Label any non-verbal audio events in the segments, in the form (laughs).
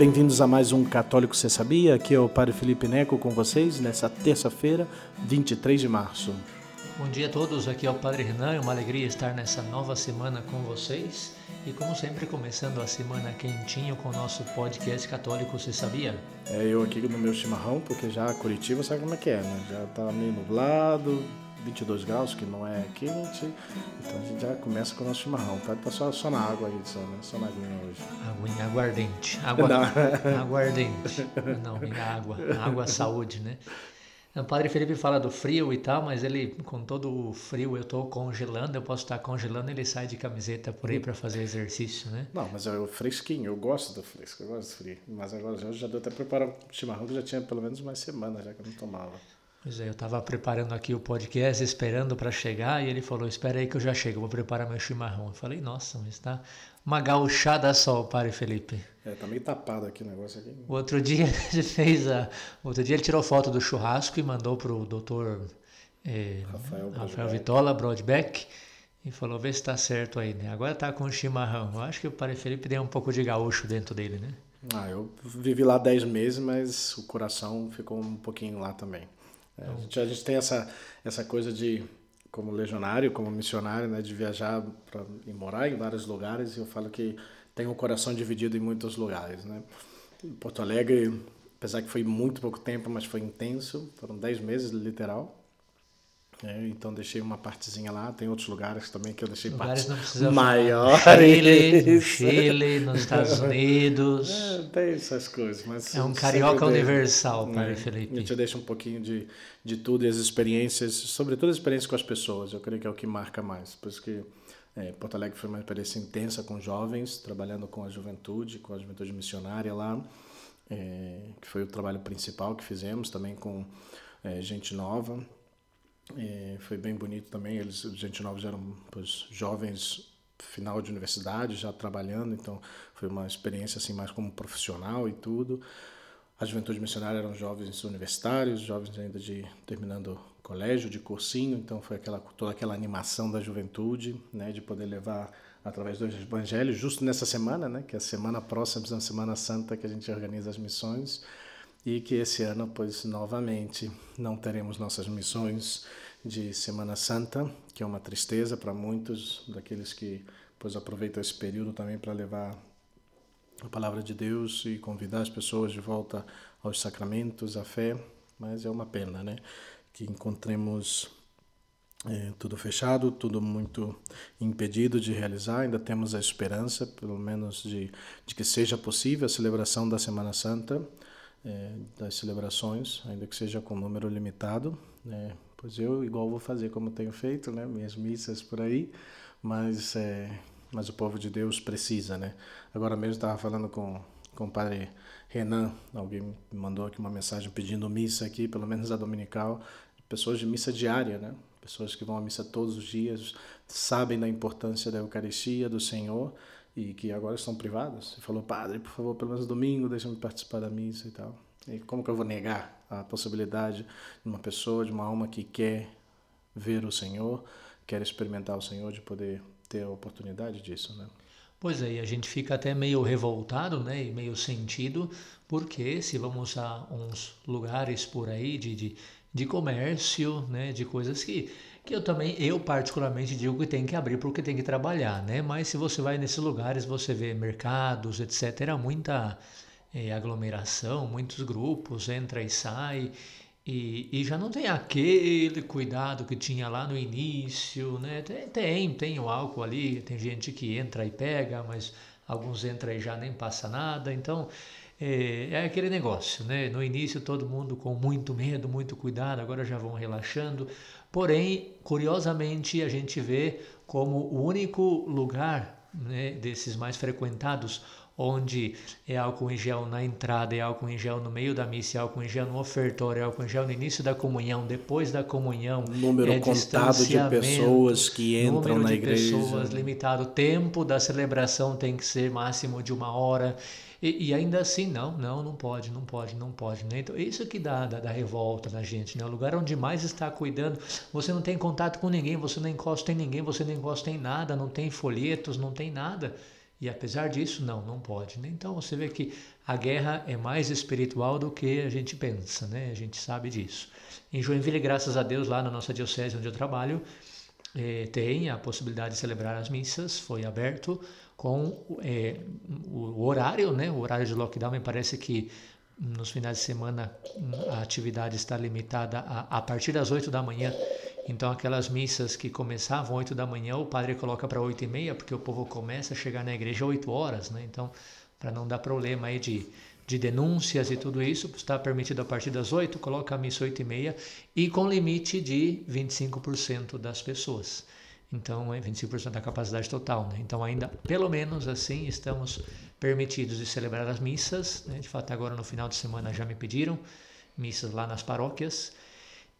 Bem-vindos a mais um Católico Você Sabia? Aqui é o Padre Felipe Neco com vocês nessa terça-feira, 23 de março. Bom dia a todos, aqui é o Padre Renan, é uma alegria estar nessa nova semana com vocês e como sempre começando a semana quentinho com o nosso podcast Católico Você Sabia? É eu aqui no meu chimarrão, porque já Curitiba sabe como é que é, né? Já tá meio nublado, 22 graus, que não é quente. Então a gente já começa com o nosso chimarrão. Tá, tá só, só na água aí, só, né? Só na aguinha hoje. Aguinha aguardente. Água, (laughs) aguardente. Não, minha água. Água saúde, né? O Padre Felipe fala do frio e tal, mas ele, com todo o frio, eu estou congelando, eu posso estar congelando, ele sai de camiseta por aí para fazer exercício, né? Não, mas é o fresquinho, eu gosto do fresco, eu gosto do frio. Mas agora já, já deu até preparar o chimarrão que já tinha pelo menos uma semana já que eu não tomava. Pois é, eu estava preparando aqui o podcast, esperando para chegar, e ele falou: Espera aí que eu já chego, vou preparar meu chimarrão. Eu falei: Nossa, mas está uma gauchada só, Padre Felipe. É, tá meio tapado aqui o negócio aqui. O outro (laughs) dia ele fez a. Outro dia ele tirou foto do churrasco e mandou pro doutor eh, Rafael, Rafael Vitola Broadbeck e falou: Vê se está certo aí, né? Agora tá com o chimarrão. Eu acho que o Padre Felipe deu um pouco de gaúcho dentro dele, né? Ah, eu vivi lá 10 meses, mas o coração ficou um pouquinho lá também. É, a, gente, a gente tem essa, essa coisa de, como legionário, como missionário, né, de viajar para e morar em vários lugares. E eu falo que tem o coração dividido em muitos lugares. Né? Porto Alegre, apesar que foi muito pouco tempo, mas foi intenso, foram 10 meses literal. É, então deixei uma partezinha lá, tem outros lugares também que eu deixei lugares partes maiores. Chile, no (laughs) Chile, nos Estados (laughs) Unidos. É, tem essas coisas, mas é um carioca universal, Padre é, Felipe. A gente deixa um pouquinho de, de tudo e as experiências, sobretudo as experiências com as pessoas, eu creio que é o que marca mais. Por isso que é, Porto Alegre foi uma experiência intensa com jovens, trabalhando com a juventude, com a juventude missionária lá, é, que foi o trabalho principal que fizemos, também com é, gente nova e foi bem bonito também. Eles, os gente novos eram pois, jovens final de universidade, já trabalhando, então foi uma experiência assim mais como profissional e tudo. A juventude missionária eram jovens universitários, jovens ainda de terminando colégio, de cursinho, então foi aquela toda aquela animação da juventude, né, de poder levar através do evangelho justo nessa semana, né, que é a semana próxima da Semana Santa que a gente organiza as missões e que esse ano, pois novamente, não teremos nossas missões de Semana Santa, que é uma tristeza para muitos daqueles que pois aproveitam esse período também para levar a palavra de Deus e convidar as pessoas de volta aos sacramentos, à fé, mas é uma pena, né, que encontremos é, tudo fechado, tudo muito impedido de realizar. Ainda temos a esperança, pelo menos, de, de que seja possível a celebração da Semana Santa é, das celebrações, ainda que seja com número limitado. Né? Pois eu, igual vou fazer como tenho feito, né? minhas missas por aí, mas, é, mas o povo de Deus precisa. Né? Agora mesmo estava falando com, com o padre Renan, alguém me mandou aqui uma mensagem pedindo missa aqui, pelo menos a dominical, pessoas de missa diária, né? pessoas que vão à missa todos os dias, sabem da importância da Eucaristia, do Senhor, e que agora estão privadas. Você falou, padre, por favor, pelo menos domingo, deixa-me participar da missa e tal. E como que eu vou negar a possibilidade de uma pessoa, de uma alma que quer ver o Senhor, quer experimentar o Senhor, de poder ter a oportunidade disso, né? Pois é, e a gente fica até meio revoltado, né, e meio sentido, porque se vamos a uns lugares por aí de, de, de comércio, né, de coisas que que eu também, eu particularmente digo que tem que abrir porque tem que trabalhar, né? Mas se você vai nesses lugares, você vê mercados, etc., muita é, aglomeração, muitos grupos, entra e sai, e, e, já não tem aquele cuidado que tinha lá no início, né? Tem, tem, tem o álcool ali, tem gente que entra e pega, mas alguns entram e já nem passa nada, então é, é, aquele negócio, né? No início todo mundo com muito medo, muito cuidado, agora já vão relaxando. Porém, curiosamente, a gente vê como o único lugar né, desses mais frequentados onde é álcool em gel na entrada, é álcool em gel no meio da missa, é álcool em gel no ofertório, é álcool em gel no início da comunhão, depois da comunhão. Número é contado de pessoas que entram na igreja. Número de pessoas limitado. O tempo da celebração tem que ser máximo de uma hora. E, e, ainda assim, não, não, não pode, não pode, não pode. Né? Então, isso que dá, dá, dá revolta na gente. Né? O lugar onde mais está cuidando, você não tem contato com ninguém, você não encosta em ninguém, você não encosta em nada, não tem folhetos, não tem nada. E apesar disso, não, não pode. Né? Então você vê que a guerra é mais espiritual do que a gente pensa, né? A gente sabe disso. Em Joinville, graças a Deus, lá na nossa diocese onde eu trabalho, eh, tem a possibilidade de celebrar as missas, foi aberto com eh, o horário, né? O horário de lockdown me parece que nos finais de semana a atividade está limitada a, a partir das 8 da manhã. Então aquelas missas que começavam 8 da manhã, o padre coloca para 8 e meia, porque o povo começa a chegar na igreja 8 horas, né? Então, para não dar problema aí de, de denúncias e tudo isso, está permitido a partir das 8, coloca a missa 8 e meia e com limite de 25% das pessoas. Então, é 25% da capacidade total, né? Então, ainda, pelo menos assim, estamos permitidos de celebrar as missas, né? De fato, agora no final de semana já me pediram missas lá nas paróquias,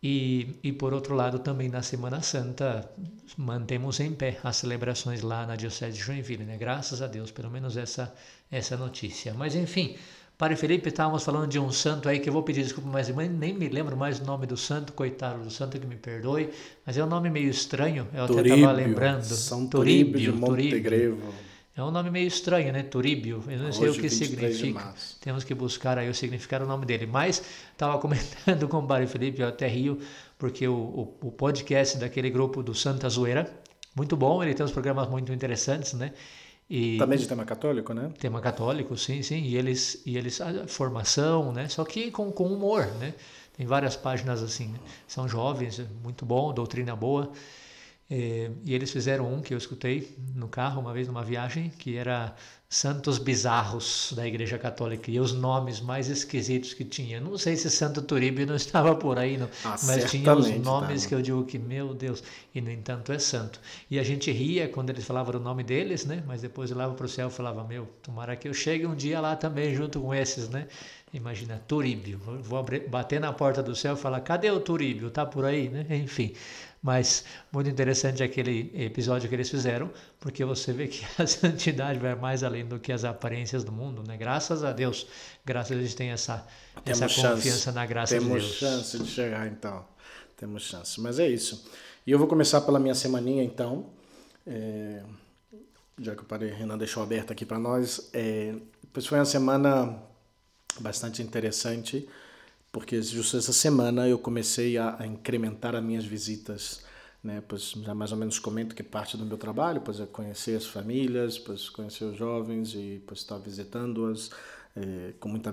e, e por outro lado, também na Semana Santa, mantemos em pé as celebrações lá na Diocese de Joinville, né? Graças a Deus, pelo menos essa, essa notícia. Mas enfim, Padre Felipe, estávamos falando de um santo aí que eu vou pedir desculpa, mas nem me lembro mais o nome do santo, coitado do santo que me perdoe, mas é um nome meio estranho, eu Turíbio, até estava lembrando. São Turíbio, Turíbio de Montegrevo. É um nome meio estranho, né? Turíbio. Eu não Hoje, sei o que significa. Temos que buscar aí o significado do nome dele. Mas estava comentando com o Barry Felipe, eu até rio, porque o, o, o, podcast daquele grupo do Santa Zoeira, muito bom, ele tem uns programas muito interessantes, né? E, Também de tema católico, né? Tema católico, sim, sim. E eles, e eles a formação, né? Só que com, com humor, né? Tem várias páginas assim. Né? São jovens, muito bom, doutrina boa. É, e eles fizeram um que eu escutei no carro uma vez numa viagem, que era Santos Bizarros da Igreja Católica e os nomes mais esquisitos que tinha. Não sei se Santo Turíbio não (laughs) estava por aí, não, ah, mas tinha os nomes que eu digo que, meu Deus, e no entanto é santo. E a gente ria quando eles falavam o nome deles, né? Mas depois eu olhava para o céu e falava, meu, tomara que eu chegue um dia lá também junto com esses, né? Imagina, Turíbio. Vou bater na porta do céu e falar, cadê o Turíbio? Tá por aí, né? Enfim. Mas muito interessante aquele episódio que eles fizeram, porque você vê que (laughs) a santidade vai mais além do que as aparências do mundo, né? Graças a Deus, graças a Deus tem essa, essa confiança na graça Temos de Deus. Temos chance de chegar então, temos chance. Mas é isso. E eu vou começar pela minha semaninha então, é, já que o Padre Renan deixou aberto aqui para nós. É, pois foi uma semana bastante interessante porque justo essa semana eu comecei a, a incrementar as minhas visitas, né? Pois já mais ou menos comento que parte do meu trabalho, pois é conhecer as famílias, pois conhecer os jovens e pois estar visitando-as é, com muita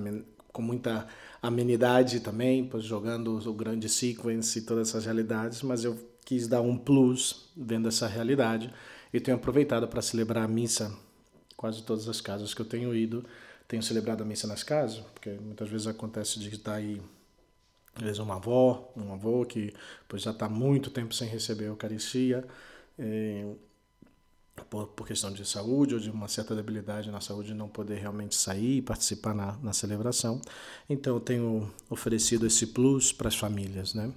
com muita amenidade também, pois jogando o grande sequence e todas essas realidades, mas eu quis dar um plus vendo essa realidade e tenho aproveitado para celebrar a missa quase todas as casas que eu tenho ido tenho celebrado a missa nas casas, porque muitas vezes acontece de estar aí, às vezes uma avó, um avô que pois já está muito tempo sem receber a Eucaristia, é, por, por, questão de saúde ou de uma certa debilidade na saúde, não poder realmente sair e participar na, na celebração. Então, eu tenho oferecido esse plus para as famílias, né?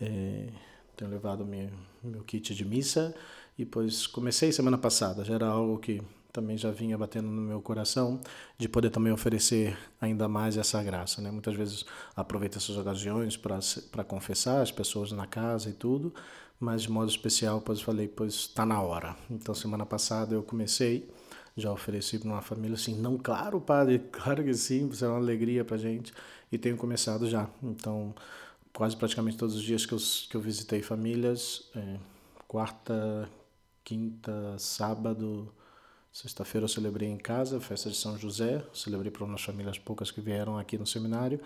É, tenho levado meu, meu kit de missa e, pois, comecei semana passada, já era algo que também já vinha batendo no meu coração de poder também oferecer ainda mais essa graça, né? Muitas vezes aproveito essas ocasiões para confessar as pessoas na casa e tudo, mas de modo especial, pois falei, pois está na hora. Então semana passada eu comecei, já ofereci para uma família assim, não, claro, padre, (laughs) claro que sim, isso é uma alegria para gente e tenho começado já. Então quase praticamente todos os dias que eu, que eu visitei famílias, é, quarta, quinta, sábado Sexta-feira eu celebrei em casa, festa de São José, celebrei para umas famílias poucas que vieram aqui no seminário.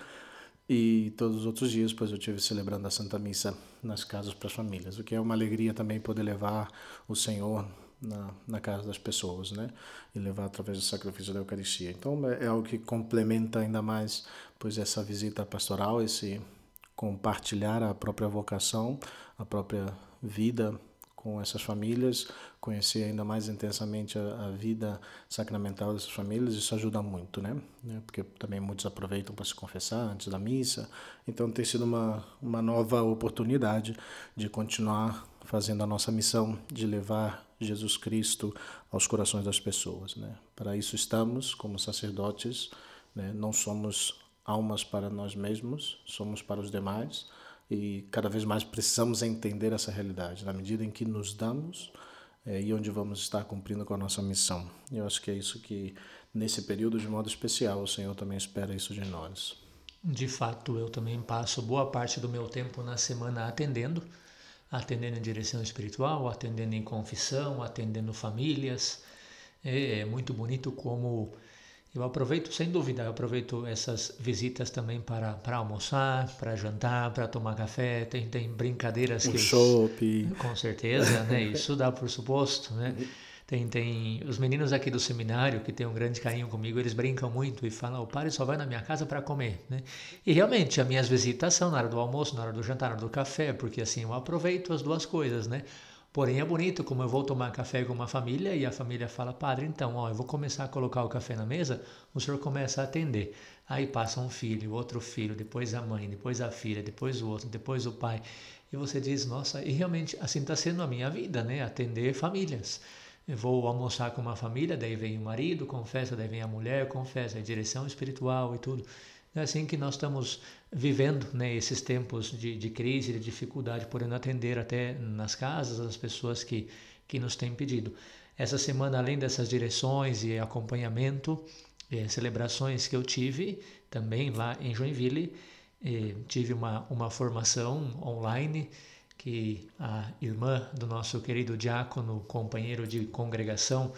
E todos os outros dias, pois eu tive celebrando a Santa Missa nas casas para as famílias, o que é uma alegria também poder levar o Senhor na, na casa das pessoas, né? E levar através do sacrifício da Eucaristia. Então é, é algo que complementa ainda mais, pois essa visita pastoral, esse compartilhar a própria vocação, a própria vida com essas famílias, conhecer ainda mais intensamente a, a, vida sacramental dessas famílias, isso ajuda muito, né? né? Porque também muitos aproveitam para se confessar antes da missa, então tem sido uma, uma nova oportunidade de continuar fazendo a nossa missão de levar Jesus Cristo aos corações das pessoas, né? Para isso estamos como sacerdotes, né? Não somos almas para nós mesmos, somos para os demais e cada vez mais precisamos entender essa realidade. Na medida em que nos damos é, e onde vamos estar cumprindo com a nossa missão. E eu acho que é isso que, nesse período de modo especial, o Senhor também espera isso de nós. De fato, eu também passo boa parte do meu tempo na semana atendendo, atendendo em direção espiritual, atendendo em confissão, atendendo famílias. É, é muito bonito como eu aproveito, sem dúvida, eu aproveito essas visitas também para, para almoçar, para jantar, para tomar café. Tem, tem brincadeiras um que. Chopp. Com certeza, né? (laughs) Isso dá por suposto, né? Tem, tem os meninos aqui do seminário que têm um grande carinho comigo, eles brincam muito e falam: o padre só vai na minha casa para comer, né? E realmente, as minhas visitas são na hora do almoço, na hora do jantar, na hora do café, porque assim eu aproveito as duas coisas, né? Porém, é bonito como eu vou tomar café com uma família e a família fala: Padre, então, ó, eu vou começar a colocar o café na mesa, o senhor começa a atender. Aí passa um filho, outro filho, depois a mãe, depois a filha, depois o outro, depois o pai. E você diz: Nossa, e realmente assim está sendo a minha vida, né? Atender famílias. Eu vou almoçar com uma família, daí vem o marido, confessa, daí vem a mulher, confessa, a direção espiritual e tudo. É assim que nós estamos vivendo né, esses tempos de, de crise, de dificuldade, podendo atender até nas casas as pessoas que, que nos têm pedido. Essa semana, além dessas direções e acompanhamento, eh, celebrações que eu tive também lá em Joinville, eh, tive uma, uma formação online que a irmã do nosso querido diácono, companheiro de congregação,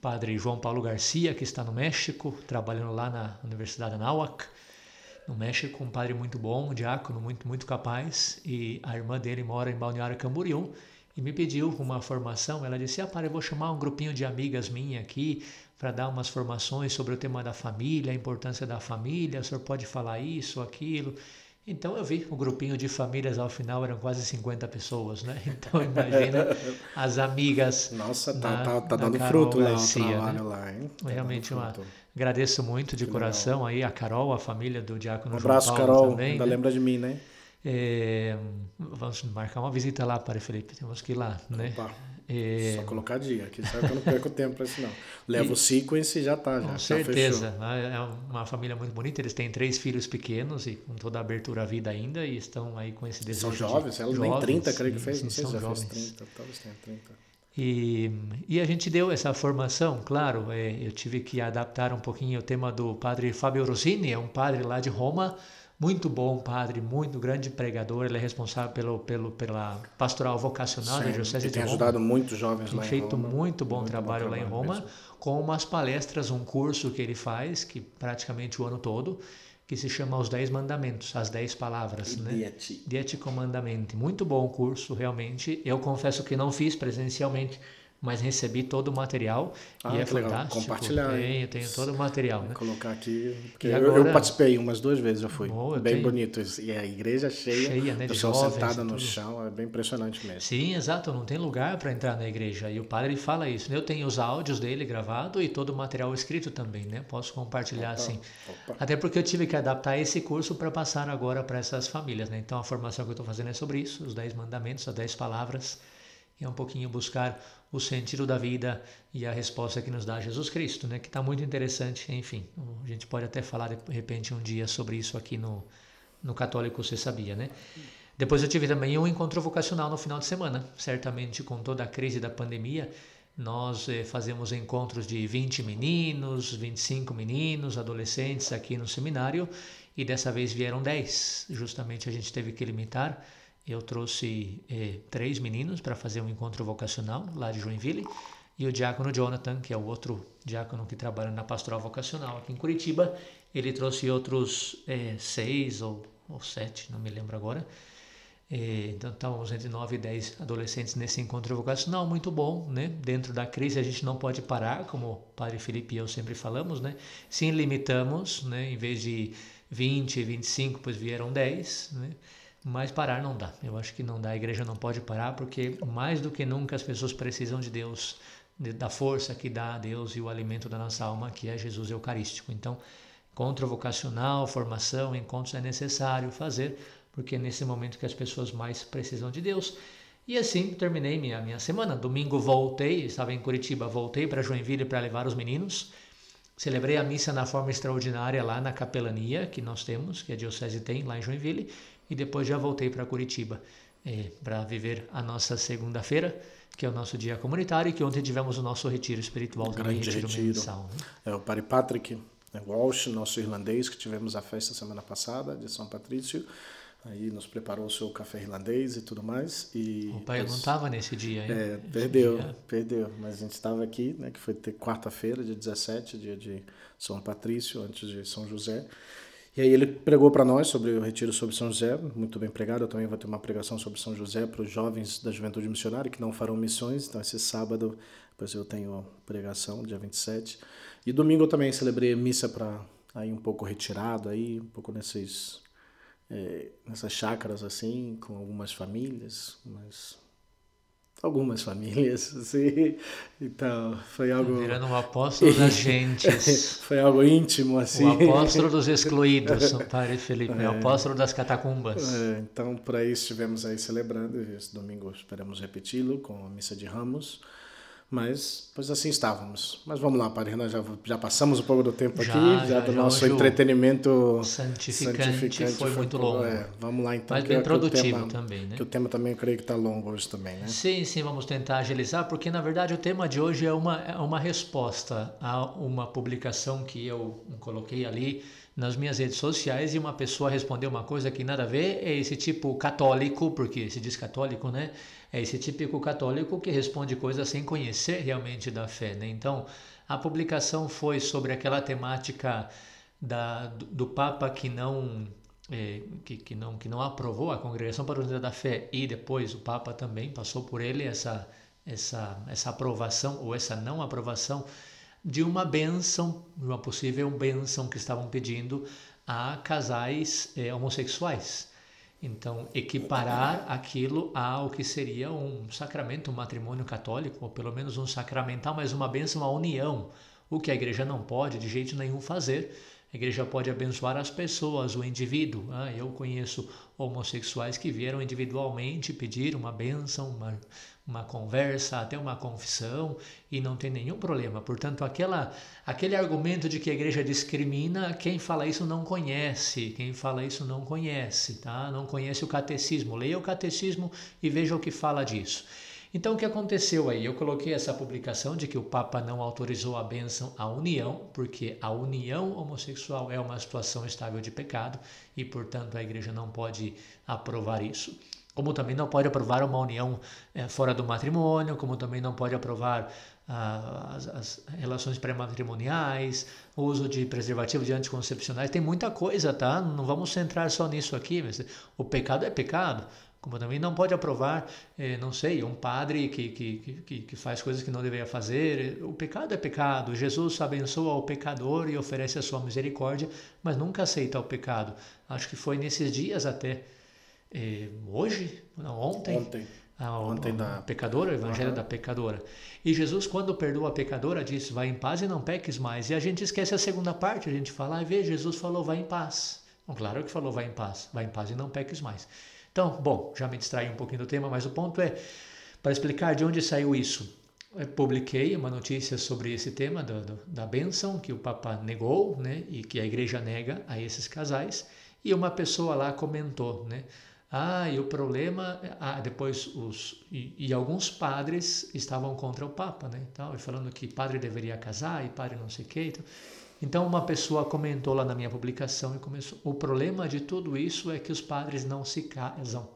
Padre João Paulo Garcia, que está no México, trabalhando lá na Universidade Anáhuac, no México, um padre muito bom, um diácono muito, muito capaz, e a irmã dele mora em Balneário Camboriú, e me pediu uma formação. Ela disse: Ah, padre, eu vou chamar um grupinho de amigas minha aqui para dar umas formações sobre o tema da família, a importância da família, o senhor pode falar isso, aquilo. Então eu vi o grupinho de famílias ao final eram quase 50 pessoas, né? (laughs) Então imagina as amigas. Nossa, tá, tá, tá dando fruto Garcia, lá o trabalho né? lá, hein? Tá Realmente uma, Agradeço muito de que coração legal. aí a Carol, a família do Diácono um abraço, João Paulo Carol. também. Ainda né? lembra de mim, né? É, vamos marcar uma visita lá, Padre Felipe. Temos que ir lá, né? Opa. É... Só colocar dia, aqui sabe que eu não perco tempo para isso não. Leva e... o sequence e já tá, já. Com certeza. Já é uma família muito bonita, eles têm três filhos pequenos e com toda a abertura à vida ainda e estão aí com esse desejo São jovens, de... ela jovens, nem 30, creio que fez, não sei se já jovens. fez 30, talvez tenha 30. E, e a gente deu essa formação, claro, é, eu tive que adaptar um pouquinho o tema do padre Fábio Rossini, é um padre lá de Roma, muito bom padre, muito grande pregador, ele é responsável pelo, pelo, pela pastoral vocacional Sim, da Diocese de tem Roma. ajudado muitos jovens tem lá em feito Roma. muito bom muito trabalho bom lá em Roma, mesmo. com umas palestras, um curso que ele faz, que praticamente o ano todo, que se chama Os Dez Mandamentos, as Dez Palavras. Né? Dieti. Dieti Comandamento. Muito bom o curso, realmente. Eu confesso que não fiz presencialmente, mas recebi todo o material Ah, e é fantástico. Compartilhar? Tenho, tenho todo o material, né? Colocar aqui, E eu, agora- eu participei umas duas vezes, eu fui. Boa, eu bem tenho- bonito. E a igreja cheia, Cheia, né, pessoal e no chão, é bem impressionante mesmo. Sim, exato, não tem lugar para entrar na igreja. E o padre fala isso. né? Eu tenho os áudios dele gravado e todo o material escrito também, né? Posso compartilhar assim. Opa. Até porque eu tive que adaptar esse curso para passar agora para essas famílias, né? Então a formação que eu estou fazendo é sobre isso, os 10 mandamentos, as 10 palavras, é um pouquinho buscar o sentido da vida e a resposta que nos dá Jesus Cristo, né? Que está muito interessante, enfim. A gente pode até falar de repente um dia sobre isso aqui no, no Católico Você Sabia, né? Depois eu tive também um encontro vocacional no final de semana, certamente com toda a crise da pandemia. Nós eh, fazemos encontros de 20 meninos, 25 meninos, adolescentes aqui no seminário e dessa vez vieram 10. Justamente a gente teve que limitar. Eu trouxe eh, três meninos para fazer um encontro vocacional lá de Joinville e o diácono Jonathan, que é o outro diácono que trabalha na pastoral vocacional aqui em Curitiba, ele trouxe outros eh, seis ou, ou sete, não me lembro agora. Eh, Então estávamos entre 9 e 10 adolescentes nesse encontro vocacional, muito bom, né? Dentro da crise a gente não pode parar, como o Padre Felipe e eu sempre falamos, né? Sim, limitamos, né? Em vez de 20, 25, pois vieram 10, né? Mas parar não dá. Eu acho que não dá. A igreja não pode parar porque mais do que nunca as pessoas precisam de Deus, de- da força que dá a Deus e o alimento da nossa alma, que é Jesus Eucarístico. Então, encontro vocacional, formação, encontros é necessário fazer, porque é nesse momento que as pessoas mais precisam de Deus. E assim terminei minha, minha semana. Domingo voltei, estava em Curitiba, voltei para Joinville para levar os meninos. Celebrei a missa na forma extraordinária lá na capelania que nós temos, que a Diocese tem lá em Joinville, e depois já voltei para Curitiba. é, para viver a nossa segunda-feira, que é o nosso dia comunitário, e que ontem tivemos o nosso retiro espiritual um também, grande retiro, retiro. mensal. Né? É o Padre Patrick Walsh, nosso irlandês, que tivemos a festa semana passada de São Patrício. Aí nos preparou o seu café irlandês e tudo mais. E o pai não estava nesse dia, hein? É, perdeu, dia. perdeu. Mas a gente estava aqui, né, que foi quarta-feira, dia 17, dia de São Patrício, antes de São José. E aí ele pregou para nós sobre o retiro sobre São José, muito bem pregado. Eu também vou ter uma pregação sobre São José para os jovens da juventude missionária que não farão missões. Então esse sábado, depois eu tenho pregação, dia 27. E domingo eu também celebrei missa para aí um pouco retirado aí, um pouco nesses é, nessas chácaras assim, com algumas famílias, mas algumas famílias, (laughs) assim. Então, foi algo. Virando um apóstolo das (laughs) gentes. foi algo íntimo, assim. O apóstolo dos excluídos, (laughs) o padre Felipe, é. o apóstolo das catacumbas. É, então, por aí estivemos aí celebrando, esse domingo esperamos repeti-lo com a missa de Ramos. Mas, pois assim estávamos. Mas vamos lá, Padre Renan, já, já passamos um pouco do tempo já, aqui, já, já do nosso entretenimento santificante, santificante foi, foi, muito longo. É, vamos lá então. Mas bem produtivo tema, também, né? Que o tema também eu creio que está longo hoje também, né? Sim, sim, vamos tentar agilizar, porque na verdade o tema de hoje é uma, é uma resposta a uma publicação que eu coloquei ali nas minhas redes sociais e uma pessoa respondeu uma coisa que nada a ver, é esse tipo católico, porque se diz católico, né? É esse típico católico que responde coisas sem conhecer realmente da fé. Né? Então, a publicação foi sobre aquela temática da, do, do Papa que não, é, que, que, não, que não aprovou a Congregação para a Unidade da Fé e depois o Papa também passou por ele essa, essa, essa aprovação ou essa não aprovação de uma benção, de uma possível benção que estavam pedindo a casais é, homossexuais. Então, equiparar aquilo ao que seria um sacramento, um matrimônio católico, ou pelo menos um sacramental, mas uma bênção, uma união, o que a igreja não pode de jeito nenhum fazer. A igreja pode abençoar as pessoas, o indivíduo. Ah, eu conheço homossexuais que vieram individualmente pedir uma bênção, uma, uma conversa, até uma confissão, e não tem nenhum problema. Portanto, aquela, aquele argumento de que a igreja discrimina, quem fala isso não conhece, quem fala isso não conhece, tá? Não conhece o catecismo. Leia o catecismo e veja o que fala disso. Então, o que aconteceu aí? Eu coloquei essa publicação de que o Papa não autorizou a bênção à união, porque a união homossexual é uma situação estável de pecado e, portanto, a igreja não pode aprovar isso como também não pode aprovar uma união é, fora do matrimônio, como também não pode aprovar ah, as, as, relações pré-matrimoniais, uso de preservativo de anticoncepcionais, tem muita coisa, tá? Não vamos centrar só nisso aqui, mas o pecado é pecado, como também não pode aprovar, eh, não sei, um padre que, que, que, que faz coisas que não deveria fazer, o pecado é pecado, Jesus abençoa o pecador e oferece a sua misericórdia, mas nunca aceita o pecado. Acho que foi nesses dias até eh, hoje, não, ontem, ontem, a, ontem da pecadora, o evangelho uhum. da pecadora. E Jesus, quando perdoa a pecadora, diz: vai em paz e não peques mais. E a gente esquece a segunda parte, a gente fala, ah, vê, Jesus falou, vai em paz. Bom, claro que falou, vai em paz, vai em paz e não peques mais. Então, bom, já me distraí um pouquinho do tema, mas o ponto é, para explicar de onde saiu isso. Eu publiquei uma notícia sobre esse tema do, do, da bênção que o Papa negou, né, e que a igreja nega a esses casais, e uma pessoa lá comentou, né, ah, e o problema, ah, depois os e, e, alguns padres estavam contra o Papa, né? Então, falando que padre deveria casar e padre não sei o que. Então, então uma pessoa comentou lá na minha publicação e começou: o problema de tudo isso é que os padres não se casam,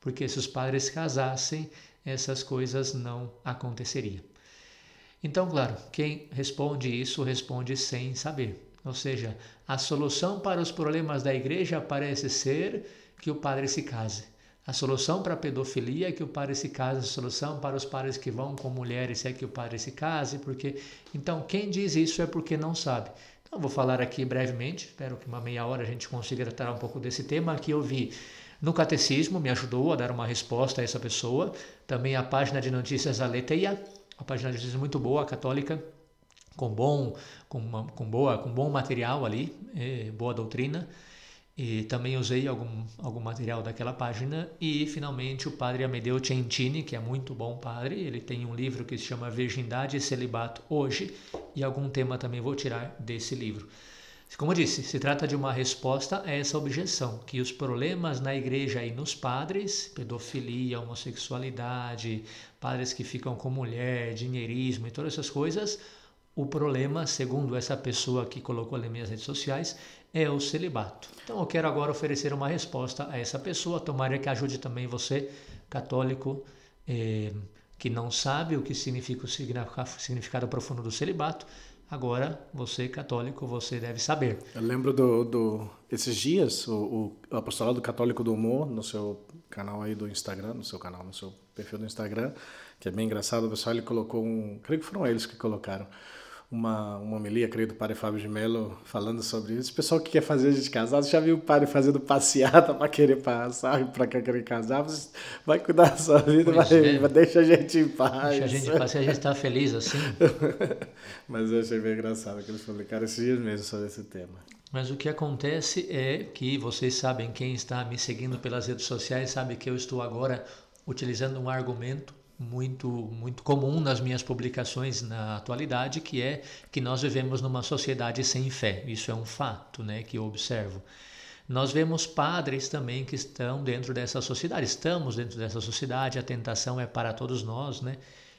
porque se os padres casassem, essas coisas não aconteceriam. Então, claro, quem responde isso responde sem saber. Ou seja, a solução para os problemas da igreja parece ser que o padre se case. A solução para a pedofilia é que o padre se case, a solução para os padres que vão com mulheres é que o padre se case, porque então quem diz isso é porque não sabe. Então vou falar aqui brevemente, espero que uma meia hora a gente consiga tratar um pouco desse tema que eu vi no catecismo, me ajudou a dar uma resposta a essa pessoa. Também a página de notícias Aleteia, a página de notícias muito boa, católica, com bom, com, uma, com boa, com bom material ali, é, boa doutrina. E também usei algum, algum material daquela página. E finalmente o padre Amedeo Centini, que é muito bom padre, ele tem um livro que se chama Virgindade e Celibato Hoje, e algum tema também vou tirar desse livro. Como eu disse, se trata de uma resposta a essa objeção, que os problemas na igreja e nos padres, pedofilia, homossexualidade, padres que ficam com mulher, dinheirismo e todas essas coisas, o problema, segundo essa pessoa que colocou nas minhas redes sociais, é o celibato. Então eu quero agora oferecer uma resposta a essa pessoa, tomara que ajude também você, católico, eh, que não sabe o que significa o significado profundo do celibato, Agora, você católico, você deve saber. Eu lembro do, do esses dias, o, o apostolado católico do humor no seu canal aí do Instagram, no seu canal, no seu perfil do Instagram, que é bem engraçado, o pessoal ele colocou um, creio que foram eles que colocaram uma, uma homilia, creio, do padre Fábio de Mello, falando sobre isso. O pessoal que quer fazer a gente casado, já viu o padre fazendo passeata (laughs) para querer passar, para querer casar, você vai cuidar da sua vida, vai, é. deixa a gente em paz. Deixa a gente em paz, a gente está feliz assim. (laughs) Mas eu achei bem engraçado que eles publicaram esses dias mesmo sobre esse tema. Mas o que acontece é que vocês sabem, quem está me seguindo pelas redes sociais sabe que eu estou agora utilizando um argumento muito muito comum nas minhas publicações na atualidade, que é que nós vivemos numa sociedade sem fé. Isso é um fato, né, que eu observo. Nós vemos padres também que estão dentro dessa sociedade. Estamos dentro dessa sociedade, a tentação é para todos nós, né?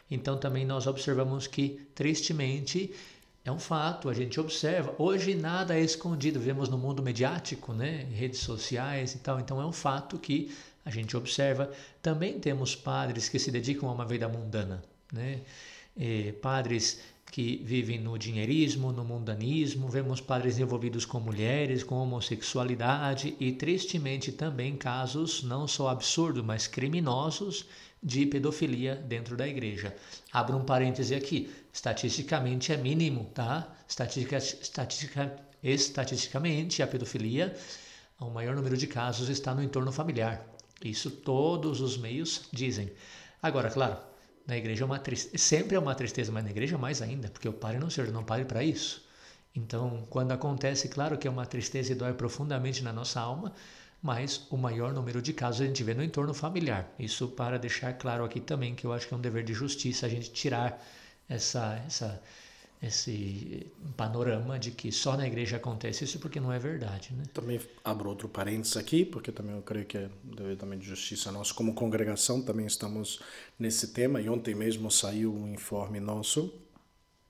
Então também nós observamos que tristemente é um fato, a gente observa. Hoje nada é escondido, vemos no mundo mediático, né, redes sociais e tal. Então é um fato que a gente observa. Também temos padres que se dedicam a uma vida mundana, né? E padres que vivem no dinheirismo, no mundanismo, vemos padres envolvidos com mulheres, com homossexualidade e, tristemente, também casos não só absurdos, mas criminosos de pedofilia dentro da igreja. Abro um parêntese aqui, estatisticamente é mínimo, tá? Estatistica, estatistica, estatisticamente, a pedofilia, o maior número de casos está no entorno familiar. Isso todos os meios dizem. Agora, claro, na igreja é uma tristeza, sempre é uma tristeza, mas na igreja mais ainda, porque o padre não serve, não pare para isso. Então, quando acontece, claro que é uma tristeza e dói profundamente na nossa alma, mas o maior número de casos a gente vê no entorno familiar. Isso para deixar claro aqui também que eu acho que é um dever de justiça a gente tirar essa essa esse panorama de que só na igreja acontece isso porque não é verdade, né? Também abro outro parênteses aqui, porque também eu creio que é também de justiça. Nós, como congregação, também estamos nesse tema, e ontem mesmo saiu um informe nosso,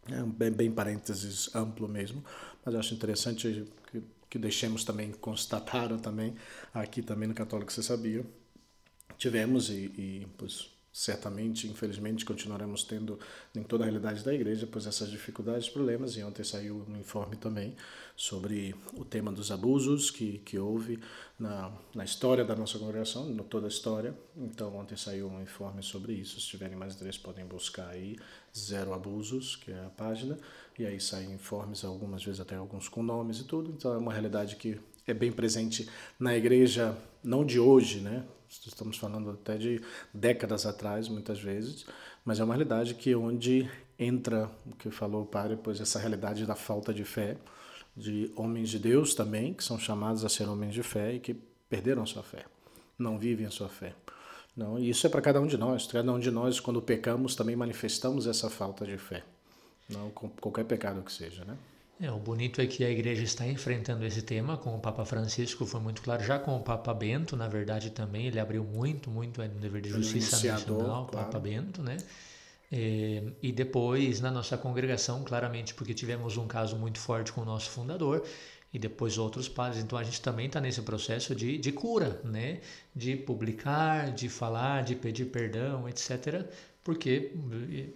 é bem, bem parênteses amplo mesmo, mas acho interessante que, que deixemos também, constataram também, aqui também no Católico Você Sabia, tivemos e, e pois, certamente, infelizmente, continuaremos tendo em toda a realidade da igreja, pois essas dificuldades, problemas, e ontem saiu um informe também sobre o tema dos abusos que, que houve na, na história da nossa congregação, em toda a história. Então, ontem saiu um informe sobre isso. Se tiverem mais interesse, podem buscar aí Zero Abusos, que é a página, e aí saem informes, algumas vezes até alguns com nomes e tudo. Então, é uma realidade que é bem presente na igreja, não de hoje, né? Estamos falando até de décadas atrás, muitas vezes, mas é uma realidade que onde entra o que falou o padre, pois essa realidade da falta de fé, de homens de Deus também, que são chamados a ser homens de fé e que perderam sua fé, não vivem a sua fé. Não, e isso é para cada um de nós. Cada um de nós, quando pecamos, também manifestamos essa falta de fé. Não qualquer pecado que seja, né? É, o bonito é que a igreja está enfrentando esse tema com o Papa Francisco, foi muito claro, já com o Papa Bento, na verdade também, ele abriu muito, muito no dever de justiça nacional, claro. Papa Bento, né? É, e depois na nossa congregação, claramente, porque tivemos um caso muito forte com o nosso fundador, e depois outros padres. Então a gente também está nesse processo de, de cura, né? De publicar, de falar, de pedir perdão, etc. Porque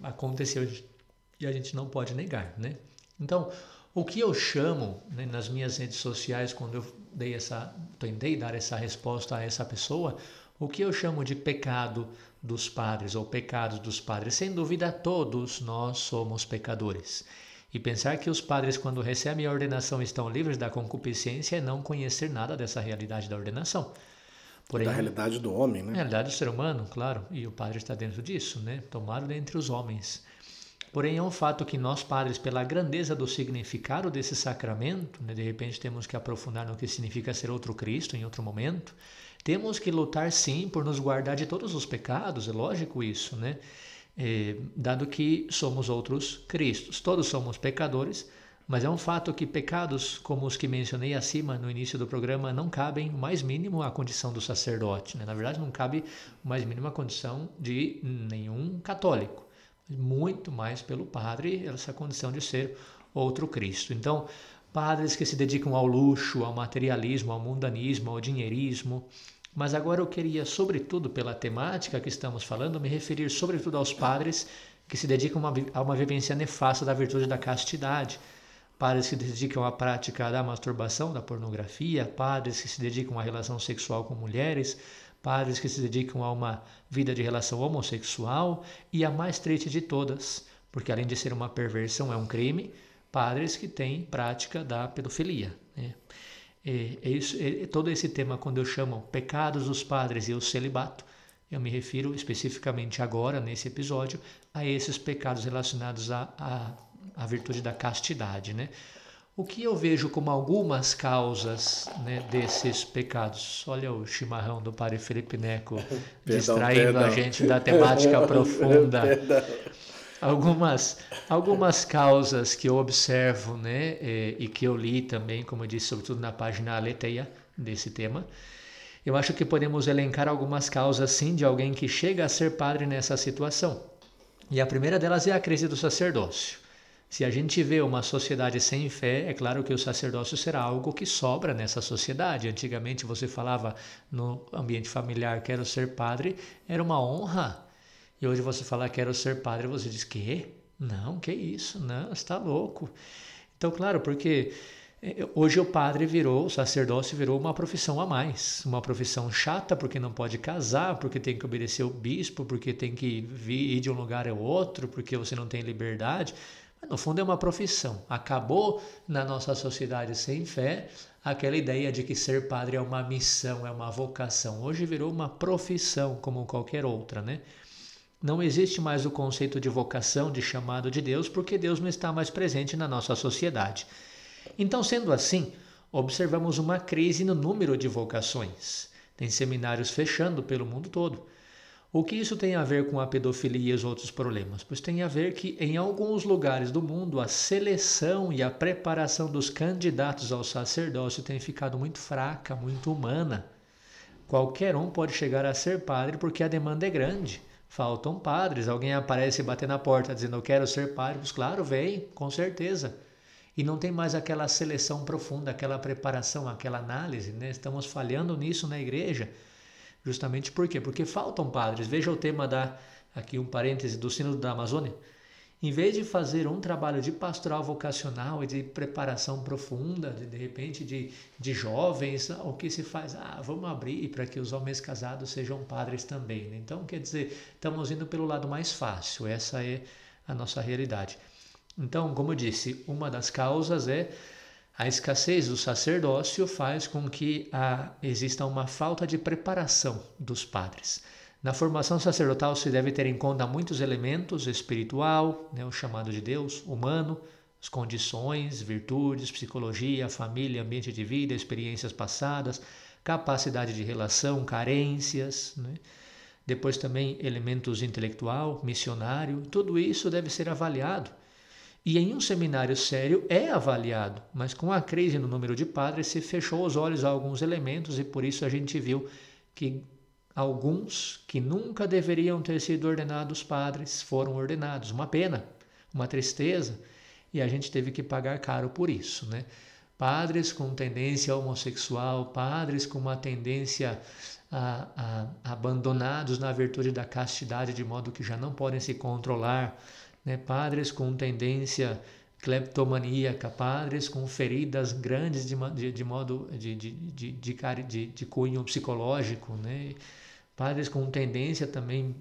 aconteceu e a gente não pode negar, né? Então, o que eu chamo né, nas minhas redes sociais, quando eu dei essa, tentei dar essa resposta a essa pessoa, o que eu chamo de pecado dos padres ou pecados dos padres, sem dúvida todos nós somos pecadores. E pensar que os padres, quando recebem a ordenação, estão livres da concupiscência é não conhecer nada dessa realidade da ordenação. Porém, da realidade do homem, né? Realidade do ser humano, claro. E o padre está dentro disso, né? Tomado dentre os homens. Porém, é um fato que nós, padres, pela grandeza do significado desse sacramento, né, de repente temos que aprofundar no que significa ser outro Cristo em outro momento, temos que lutar sim por nos guardar de todos os pecados, é lógico isso, né? É, dado que somos outros Cristos. Todos somos pecadores, Mas é um fato que pecados como os que mencionei acima no início do programa não cabem o mais mínimo à condição do sacerdote. Né? Na verdade, não cabe o mais mínimo à condição de nenhum católico. Muito mais pelo padre, essa condição de ser outro Cristo. Então, padres que se dedicam ao luxo, ao materialismo, ao mundanismo, ao dinheirismo. Mas agora eu queria, sobretudo pela temática que estamos falando, me referir sobretudo aos padres que se dedicam a uma vivência nefasta da virtude da castidade. Padres que se dedicam à prática da masturbação, da pornografia, padres que se dedicam à relação sexual com mulheres, padres que se dedicam a uma vida de relação homossexual e a mais triste de todas, porque além de ser uma perversão, é um crime, padres que têm prática da pedofilia. Né? É, é isso, é, todo esse tema, quando eu chamo pecados dos padres e o celibato, eu me refiro especificamente agora, nesse episódio, a esses pecados relacionados à, à virtude da castidade. Né? O que eu vejo como algumas causas né, desses pecados? Olha o chimarrão do Padre Felipe Neco (laughs) perdão, distraindo perdão. a gente da temática (laughs) profunda. Perdão algumas, algumas causas que eu observo né, e, e, que eu li também, como eu disse, sobretudo na página Aleteia desse tema. Eu acho que podemos elencar algumas causas, sim, de alguém que chega a ser padre nessa situação. E a primeira delas é a crise do sacerdócio. Se a gente vê uma sociedade sem fé, é claro que o sacerdócio será algo que sobra nessa sociedade. Antigamente você falava no ambiente familiar, quero ser padre, era uma honra e hoje você fala quero ser padre, você diz que não, que isso, não, está louco. Então, claro, porque eh, hoje o padre virou, o sacerdócio virou uma profissão a mais, uma profissão chata porque não pode casar, porque tem que obedecer o bispo, porque tem que vir, ir de um lugar ao outro, porque você não tem liberdade. No fundo é uma profissão. Acabou na nossa sociedade sem fé aquela ideia de que ser padre é uma missão, é uma vocação. Hoje virou uma profissão como qualquer outra, né? Não existe mais o conceito de vocação, de chamado de Deus, porque Deus não está mais presente na nossa sociedade. Então, sendo assim, observamos uma crise no número de vocações. Tem seminários fechando pelo mundo todo. O que isso tem a ver com a pedofilia e os outros problemas? Pois tem a ver que em alguns lugares do mundo a seleção e a preparação dos candidatos ao sacerdócio tem ficado muito fraca, muito humana. Qualquer um pode chegar a ser padre porque a demanda é grande. Faltam padres. Alguém aparece bater na porta dizendo eu quero ser padre. Mas, claro, vem, com certeza. E não tem mais aquela seleção profunda, aquela preparação, aquela análise. Né? Estamos falhando nisso na igreja. Justamente por quê? Porque faltam padres. Veja o tema da, aqui um parêntese, do Sínodo da Amazônia. Em vez de fazer um trabalho de pastoral vocacional e de preparação profunda, de, de repente de, de jovens, o que se faz? Ah, vamos abrir para que os homens casados sejam padres também. Né? Então, quer dizer, estamos indo pelo lado mais fácil, essa é a nossa realidade. Então, como eu disse, uma das causas é a escassez do sacerdócio faz com que a, exista uma falta de preparação dos padres. Na formação sacerdotal se deve ter em conta muitos elementos espiritual, né, o chamado de Deus, humano, as condições, virtudes, psicologia, família, ambiente de vida, experiências passadas, capacidade de relação, carências, né? depois também elementos intelectual, missionário, tudo isso deve ser avaliado. E em um seminário sério é avaliado, mas com a crise no número de padres se fechou os olhos a alguns elementos e por isso a gente viu que Alguns que nunca deveriam ter sido ordenados padres foram ordenados. Uma pena, uma tristeza, e a gente teve que pagar caro por isso, né? Padres com tendência homossexual, padres com uma tendência a, a, abandonados na virtude da castidade, de modo que já não podem se controlar, né? padres com tendência cleptomaníaca, padres com feridas grandes de, de, de modo de, de, de, de, de cunho psicológico, né? padres com tendência também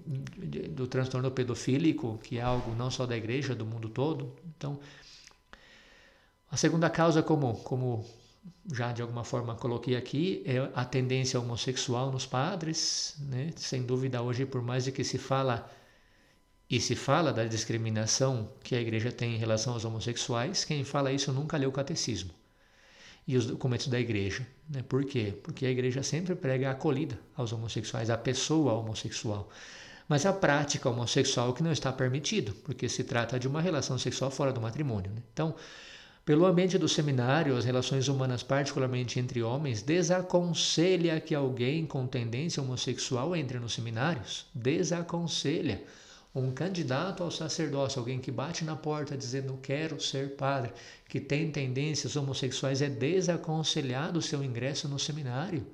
do transtorno pedofílico, que é algo não só da igreja, do mundo todo. Então, a segunda causa, como, como já de alguma forma coloquei aqui, é a tendência homossexual nos padres, né? Sem dúvida hoje, por mais de que se fala e se fala da discriminação que a igreja tem em relação aos homossexuais, quem fala isso nunca leu o catecismo e os documentos da igreja. Né? Por quê? Porque a igreja sempre prega a acolhida aos homossexuais, à pessoa homossexual. Mas a prática homossexual que não está permitido, porque se trata de uma relação sexual fora do matrimônio. Né? Então, pelo ambiente do seminário, as relações humanas, particularmente entre homens, desaconselha que alguém com tendência homossexual entre nos seminários. Desaconselha. Um candidato ao sacerdócio, alguém que bate na porta dizendo quero ser padre, que tem tendências homossexuais, é desaconselhado o seu ingresso no seminário.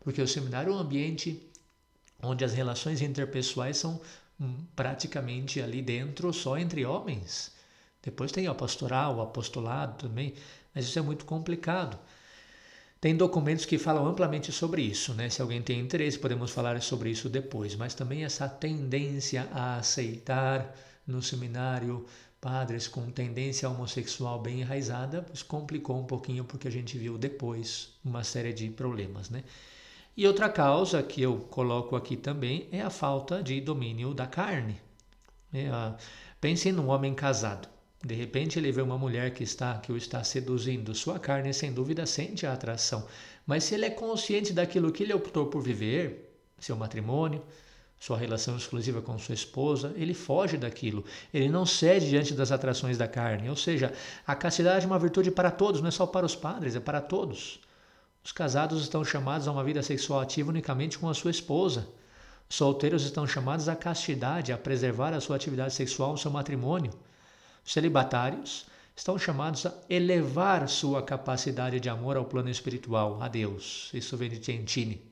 Porque o seminário é um ambiente onde as relações interpessoais são hum, praticamente ali dentro só entre homens. Depois tem o pastoral, o apostolado também, mas isso é muito complicado. Tem documentos que falam amplamente sobre isso, né? Se alguém tem interesse, podemos falar sobre isso depois. Mas também essa tendência a aceitar no seminário padres com tendência homossexual bem enraizada, complicou um pouquinho porque a gente viu depois uma série de problemas, né? E outra causa que eu coloco aqui também é a falta de domínio da carne. É pense num homem casado. De repente ele vê uma mulher que está que o está seduzindo, sua carne sem dúvida sente a atração, mas se ele é consciente daquilo que ele optou por viver, seu matrimônio, sua relação exclusiva com sua esposa, ele foge daquilo. Ele não cede diante das atrações da carne. Ou seja, a castidade é uma virtude para todos, não é só para os padres, é para todos. Os casados estão chamados a uma vida sexual ativa unicamente com a sua esposa. Os solteiros estão chamados à castidade, a preservar a sua atividade sexual no seu matrimônio celibatários estão chamados a elevar sua capacidade de amor ao plano espiritual, a Deus. Isso vem de Tientini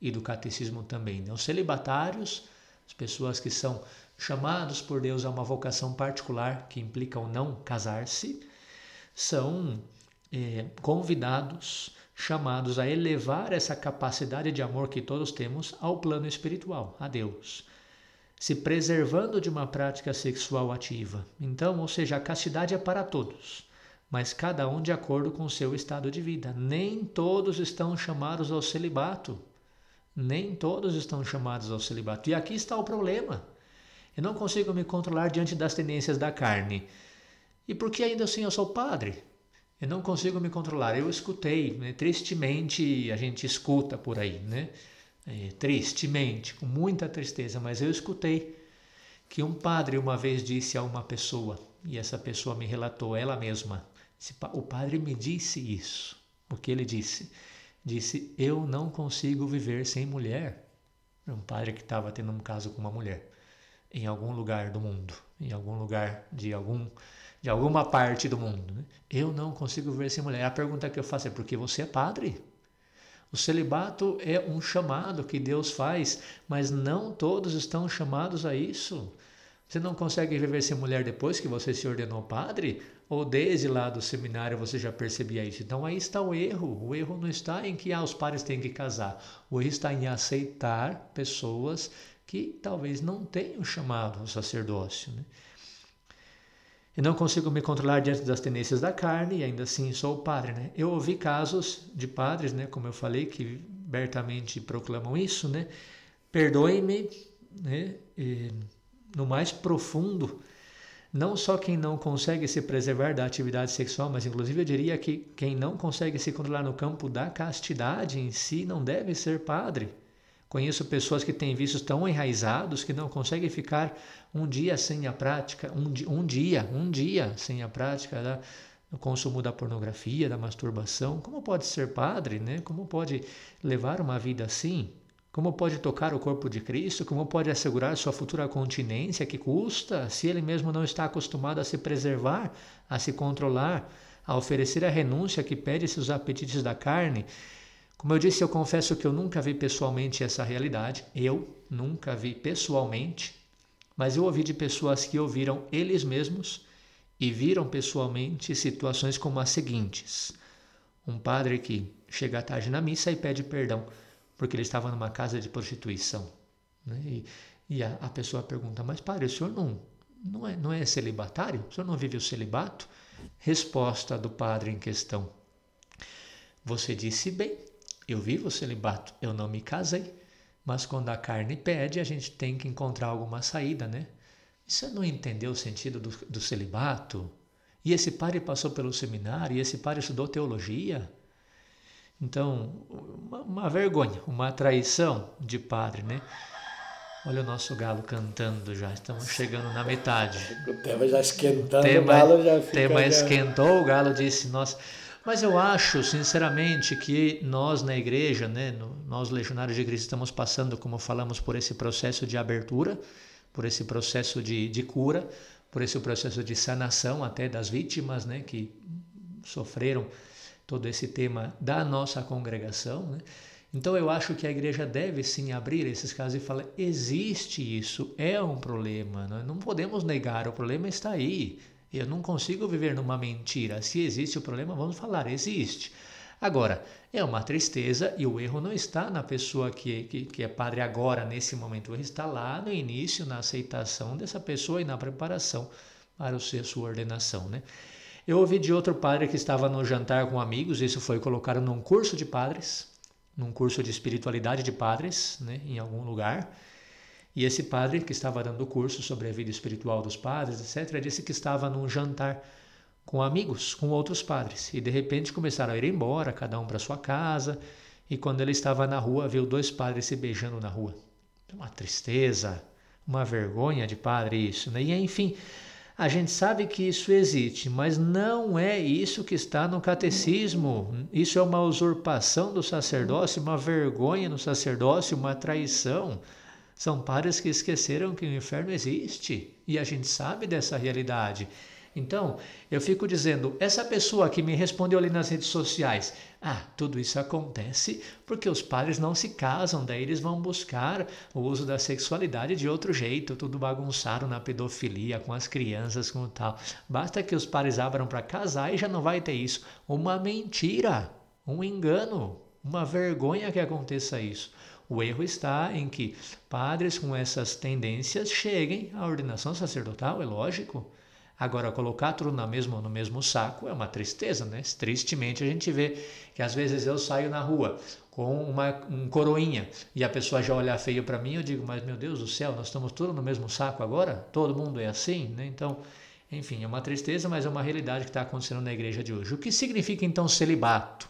e do catecismo também. Né? Os celibatários, as pessoas que são chamados por Deus a uma vocação particular que implica o não casar-se, são é, convidados, chamados a elevar essa capacidade de amor que todos temos ao plano espiritual, a Deus se preservando de uma prática sexual ativa. Então, ou seja, a castidade é para todos, mas cada um de acordo com o seu estado de vida. Nem todos estão chamados ao celibato. Nem todos estão chamados ao celibato. E aqui está o problema. Eu não consigo me controlar diante das tendências da carne. E por que ainda assim eu sou padre? Eu não consigo me controlar. Eu escutei, né? tristemente a gente escuta por aí, né? É, tristemente, com muita tristeza, mas eu escutei que um padre uma vez disse a uma pessoa, e essa pessoa me relatou ela mesma. O padre me disse isso. O que ele disse? Disse: Eu não consigo viver sem mulher. Um padre que estava tendo um caso com uma mulher em algum lugar do mundo, em algum lugar de algum de alguma parte do mundo. Né? Eu não consigo viver sem mulher. A pergunta que eu faço é: por que você é padre? O celibato é um chamado que Deus faz, mas não todos estão chamados a isso. Você não consegue viver sem mulher depois que você se ordenou padre? Ou desde lá do seminário você já percebia isso? Então aí está o erro. O erro não está em que ah, os padres têm que casar. O erro está em aceitar pessoas que talvez não tenham chamado ao sacerdócio. Né? Eu não consigo me controlar diante das tendências da carne e ainda assim sou padre, né? Eu ouvi casos de padres, né, como eu falei, que abertamente proclamam isso, né? Perdoe-me, né? E, no mais profundo, não só quem não consegue se preservar da atividade sexual, mas inclusive eu diria que quem não consegue se controlar no campo da castidade em si não deve ser padre. Conheço pessoas que têm vícios tão enraizados que não conseguem ficar um dia sem a prática, um, um dia, um dia sem a prática da, do consumo da pornografia, da masturbação. Como pode ser padre, né? Como pode levar uma vida assim? Como pode tocar o corpo de Cristo? Como pode assegurar sua futura continência que custa se ele mesmo não está acostumado a se preservar, a se controlar, a oferecer a renúncia que pede seus apetites da carne? Como eu disse, eu confesso que eu nunca vi pessoalmente essa realidade. Eu nunca vi pessoalmente, mas eu ouvi de pessoas que ouviram eles mesmos e viram pessoalmente situações como as seguintes: um padre que chega tarde na missa e pede perdão porque ele estava numa casa de prostituição. Né? E, e a, a, pessoa pergunta: Mas, padre, o senhor não, não, é, não é celibatário? O senhor não vive o celibato? Resposta do padre em questão: Você disse bem, eu vivo o celibato, eu não me casei, mas quando a carne pede, a gente tem que encontrar alguma saída, né? Você não entendeu o sentido do, do celibato? E esse padre passou pelo seminário, e esse padre estudou teologia? Então, uma, uma vergonha, uma traição de padre, né? Olha o nosso galo cantando já, estamos chegando na metade. O tema já esquentando, tema, o galo já fica... tema esquentou, o galo disse, nossa... Mas eu acho, sinceramente, que nós na igreja, né, nós legionários de Cristo, estamos passando, como falamos, por esse processo de abertura, por esse processo de, de cura, por esse processo de sanação até das vítimas né, que sofreram todo esse tema da nossa congregação. Né? Então eu acho que a igreja deve sim abrir esses casos e falar: existe isso, é um problema, não podemos negar, o problema está aí. Eu não consigo viver numa mentira. Se existe o problema, vamos falar, existe. Agora, é uma tristeza e o erro não está na pessoa que, que, que, é padre agora, nesse momento. O erro está lá no início, na aceitação dessa pessoa e na preparação para o ser sua ordenação. Né? Eu ouvi de outro padre que estava no jantar com amigos, isso foi colocado num curso de padres, num curso de espiritualidade de padres, né, em algum lugar. E esse padre que estava dando curso sobre a vida espiritual dos padres, etc., disse que estava num jantar com amigos, com outros padres. E de repente começaram a ir embora, cada um para sua casa. E quando ele estava na rua, viu dois padres se beijando na rua. Uma tristeza, uma vergonha de padre isso, né? E enfim, a gente sabe que isso existe, mas não é isso que está no catecismo. Isso é uma usurpação do sacerdócio, uma vergonha no sacerdócio, uma traição. São padres que esqueceram que o inferno existe e a gente sabe dessa realidade. Então, eu fico dizendo, essa pessoa que me respondeu ali nas redes sociais, ah, tudo isso acontece porque os padres não se casam, daí eles vão buscar o uso da sexualidade de outro jeito, tudo bagunçaram na pedofilia com as crianças, com tal. Basta que os padres abram para casar e já não vai ter isso. Uma mentira, um engano, uma vergonha que aconteça isso. O erro está em que padres com essas tendências cheguem à ordenação sacerdotal, é lógico. Agora, colocar tudo no mesmo, no mesmo saco é uma tristeza, né? Tristemente a gente vê que às vezes eu saio na rua com uma um coroinha e a pessoa já olha feio para mim, eu digo, mas meu Deus do céu, nós estamos todos no mesmo saco agora? Todo mundo é assim, né? Então, enfim, é uma tristeza, mas é uma realidade que está acontecendo na igreja de hoje. O que significa então celibato?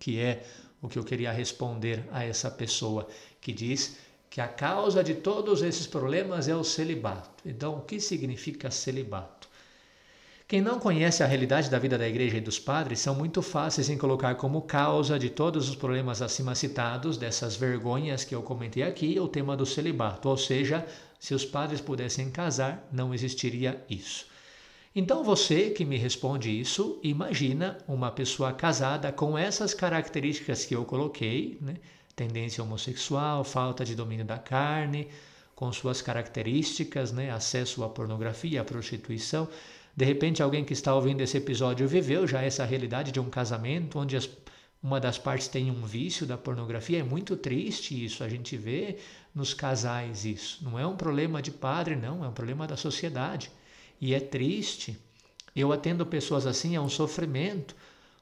Que é o que eu queria responder a essa pessoa que diz que a causa de todos esses problemas é o celibato. Então, o que significa celibato? Quem não conhece a realidade da vida da igreja e dos padres são muito fáceis em colocar como causa de todos os problemas acima citados, dessas vergonhas que eu comentei aqui, o tema do celibato, ou seja, se os padres pudessem casar, não existiria isso. Então você que me responde isso, imagina uma pessoa casada com essas características que eu coloquei, né? tendência homossexual, falta de domínio da carne, com suas características, né? acesso à pornografia, à prostituição. De repente, alguém que está ouvindo esse episódio viveu já essa realidade de um casamento onde as, uma das partes tem um vício da pornografia. É muito triste isso, a gente vê nos casais isso. Não é um problema de padre, não, é um problema da sociedade. E é triste. Eu atendo pessoas assim, é um sofrimento.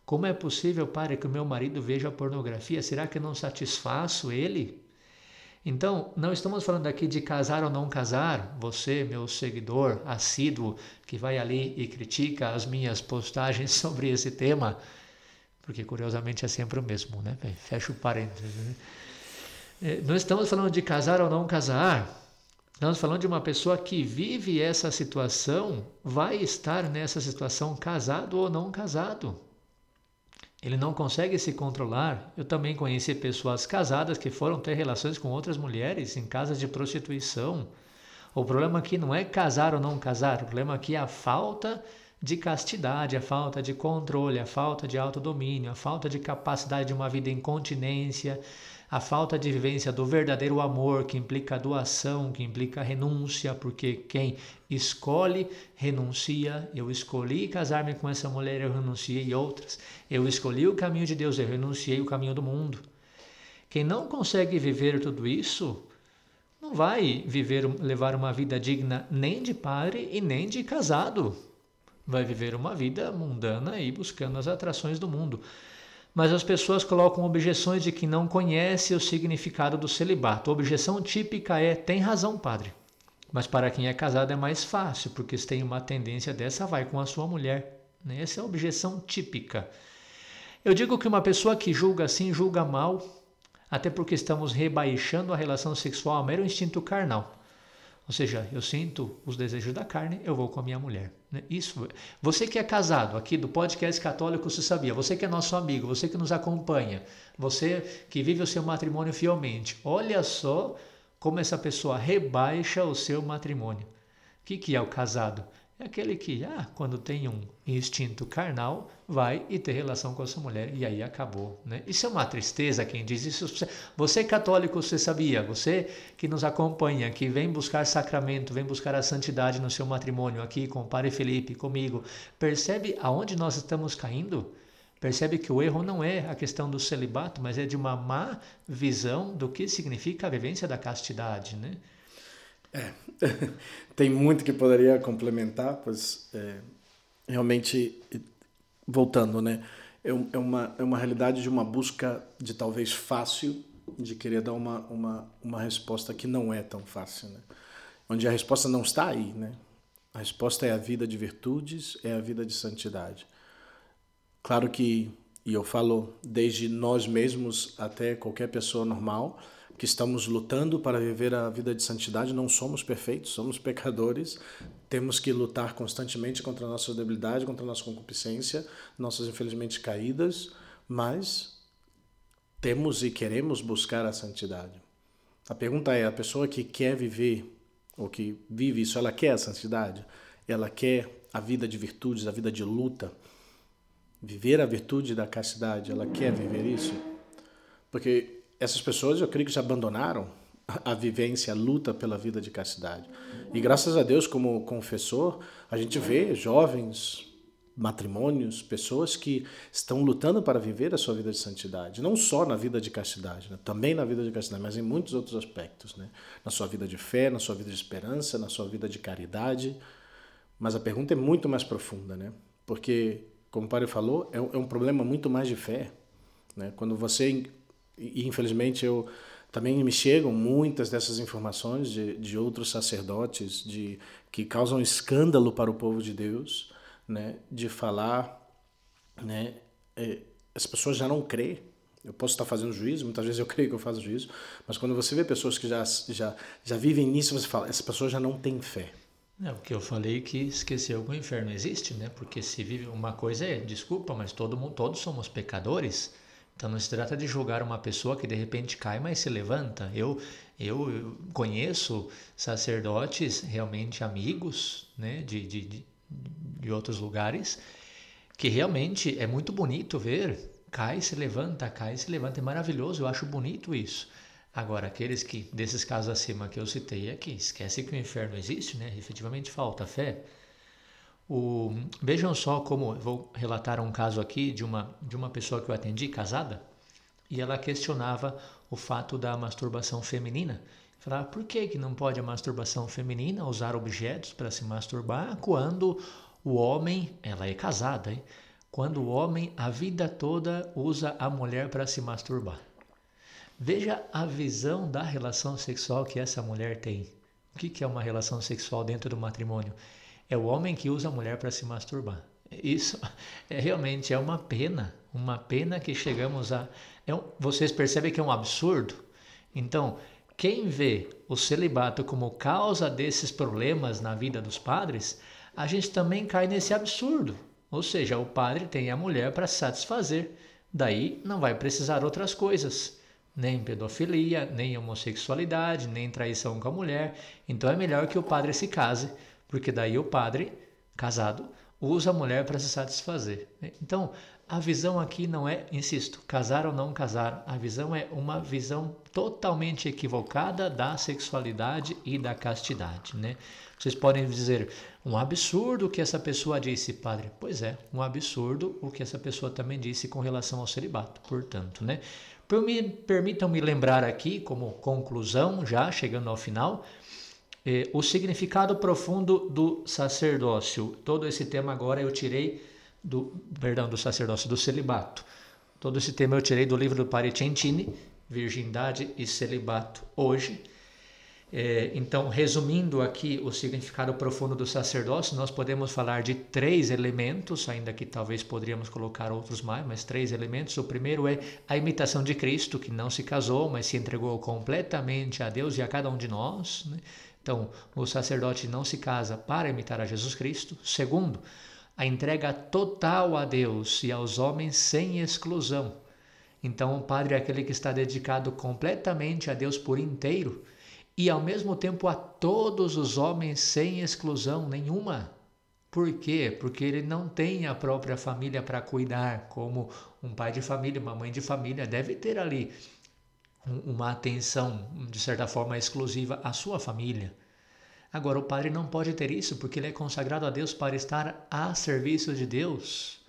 Como é possível, para que o meu marido veja pornografia? Será que eu não satisfaço ele? Então, não estamos falando aqui de casar ou não casar. Você, meu seguidor assíduo, que vai ali e critica as minhas postagens (laughs) sobre esse tema, porque curiosamente é sempre o mesmo, né? Fecha o parênteses. Né? É, não estamos falando de casar ou não casar. Estamos falando de uma pessoa que vive essa situação, vai estar nessa situação casado ou não casado. Ele não consegue se controlar. Eu também conheci pessoas casadas que foram ter relações com outras mulheres em casas de prostituição. O problema aqui não é casar ou não casar, o problema aqui é a falta de castidade, a falta de controle, a falta de autodomínio, a falta de capacidade de uma vida em continência, a falta de vivência do verdadeiro amor, que implica doação, que implica renúncia, porque quem escolhe renuncia. Eu escolhi casar-me com essa mulher, eu renunciei outras. Eu escolhi o caminho de Deus, eu renunciei o caminho do mundo. Quem não consegue viver tudo isso, não vai viver, levar uma vida digna nem de padre e nem de casado. Vai viver uma vida mundana e buscando as atrações do mundo mas as pessoas colocam objeções de que não conhece o significado do celibato. A objeção típica é: tem razão, padre. Mas para quem é casado é mais fácil, porque se tem uma tendência dessa, vai com a sua mulher. Né? Essa é a objeção típica. Eu digo que uma pessoa que julga assim, julga mal. até porque estamos rebaixando a relação sexual a mero instinto carnal. Ou seja, eu sinto os desejos da carne, eu vou com a minha mulher. Né? Isso. Você que é casado aqui do podcast católico, você sabia? Você que é nosso amigo, você que nos acompanha, você que vive o seu matrimônio fielmente, olha só como essa pessoa rebaixa o seu matrimônio. O que, que é o casado? É aquele que, ah, quando tem um instinto carnal, vai e ter relação com a sua mulher e aí acabou, né? Isso é uma tristeza quem diz isso. Você católico, você sabia? Você que nos acompanha, que vem buscar sacramento, vem buscar a santidade no seu matrimônio aqui com o Padre Felipe, comigo, percebe aonde nós estamos caindo? Percebe que o erro não é a questão do celibato, mas é de uma má visão do que significa a vivência da castidade, né? É, (laughs) tem muito que poderia complementar, pois é, realmente, voltando, né? É, é, uma, é uma realidade de uma busca de talvez fácil, de querer dar uma, uma, uma resposta que não é tão fácil, né? Onde a resposta não está aí, né? A resposta é a vida de virtudes, é a vida de santidade. Claro que, e eu falo desde nós mesmos até qualquer pessoa normal, que estamos lutando para viver a vida de santidade, não somos perfeitos, somos pecadores, temos que lutar constantemente contra a nossa debilidade, contra a nossa concupiscência, nossas infelizmente caídas, mas temos e queremos buscar a santidade. A pergunta é: a pessoa que quer viver, ou que vive isso, ela quer a santidade? Ela quer a vida de virtudes, a vida de luta? Viver a virtude da castidade, ela quer viver isso? Porque essas pessoas eu creio que já abandonaram a vivência, a luta pela vida de castidade. E graças a Deus, como confessor, a gente vê jovens, matrimônios, pessoas que estão lutando para viver a sua vida de santidade, não só na vida de castidade, né? também na vida de castidade, mas em muitos outros aspectos, né? na sua vida de fé, na sua vida de esperança, na sua vida de caridade. Mas a pergunta é muito mais profunda, né? Porque, como o Padre falou, é um é problema muito mais de fé. Né? Quando você e infelizmente eu também me chegam muitas dessas informações de, de outros sacerdotes de que causam escândalo para o povo de Deus, né, de falar, né, é, as pessoas já não crê. Eu posso estar fazendo juízo, muitas vezes eu (laughs) creio que eu faço juízo, mas quando você vê pessoas que já já já vivem nisso, você fala, essa pessoa já não tem fé. É o que eu falei que esqueceu que o inferno existe, né? Porque se vive uma coisa é, desculpa, mas todo mundo, todos somos pecadores. Então não se trata de julgar uma pessoa que de repente cai, mas se levanta. Eu, eu conheço sacerdotes realmente amigos né, de, de, de outros lugares que realmente é muito bonito ver. Cai, se levanta, cai, se levanta. É maravilhoso, eu acho bonito isso. Agora, aqueles que, desses casos acima que eu citei aqui, esquece que o inferno existe, né? Efetivamente falta fé. O, vejam só como vou relatar um caso aqui de uma de uma pessoa que eu atendi casada e ela questionava o fato da masturbação feminina. Falava, por que, que não pode a masturbação feminina usar objetos para se masturbar quando o homem, ela é casada, hein? quando o homem a vida toda usa a mulher para se masturbar? Veja a visão da relação sexual que essa mulher tem. O que, é uma relação sexual dentro do matrimônio? É o homem que usa a mulher para se masturbar. Isso (laughs) é realmente é uma pena, uma pena que chegamos a. É um, vocês percebem que é um absurdo? Então, quem vê o celibato como causa desses problemas na vida dos padres, a gente também cai nesse absurdo. Ou seja, o padre tem a mulher para satisfazer, daí não vai precisar outras coisas, nem pedofilia, nem homossexualidade, nem traição com a mulher. Então é melhor que o padre se case porque daí o padre, casado, usa a mulher para se satisfazer. Então, a visão aqui não é, insisto, casar ou não casar. A visão é uma visão totalmente equivocada da sexualidade e da castidade, né? Vocês podem dizer, um absurdo o que essa pessoa disse, padre. Pois é, um absurdo o que essa pessoa também disse com relação ao celibato, portanto, né? Permitam-me lembrar aqui, como conclusão, já chegando ao final, é, o significado profundo do sacerdócio. Todo esse tema agora eu tirei do, perdão, do sacerdócio, do celibato. Todo esse tema eu tirei do livro do Paricentini, Virgindade e Celibato hoje. É, então, resumindo aqui o significado profundo do sacerdócio, nós podemos falar de três elementos, ainda que talvez poderíamos colocar outros mais, mas três elementos. O primeiro é a imitação de Cristo, que não se casou, mas se entregou completamente a Deus e a cada um de nós. Né? Então, o sacerdote não se casa para imitar a Jesus Cristo. Segundo, a entrega total a Deus e aos homens sem exclusão. Então, o padre é aquele que está dedicado completamente a Deus por inteiro e ao mesmo tempo a todos os homens sem exclusão nenhuma. Por quê? Porque ele não tem a própria família para cuidar, como um pai de família, uma mãe de família deve ter ali uma atenção, de certa forma, exclusiva à sua família. Agora, o padre não pode ter isso porque ele é consagrado a Deus para estar a serviço de Deus.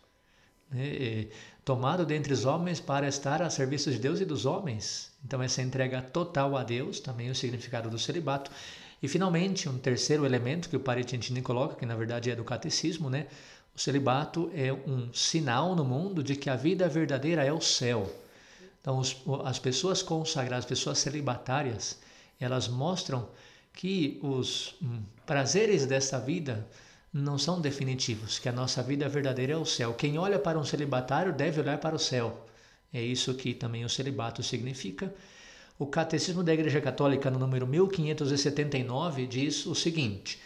Né? tomado dentre os homens para estar a serviço de Deus e dos homens. Então, essa entrega total a Deus, também o significado do celibato. E, finalmente, um terceiro elemento que o Paritintini coloca, que na verdade é do catecismo, né? O celibato é um sinal no mundo de que a vida verdadeira é o céu. Então, os, as pessoas consagradas, as pessoas celibatárias, elas mostram que os hum, prazeres dessa vida não são definitivos, que a nossa vida verdadeira é o céu. Quem olha para um celibatário deve olhar para o céu. É isso que também o celibato significa. O Catecismo da Igreja Católica, no número 1579, diz o seguinte: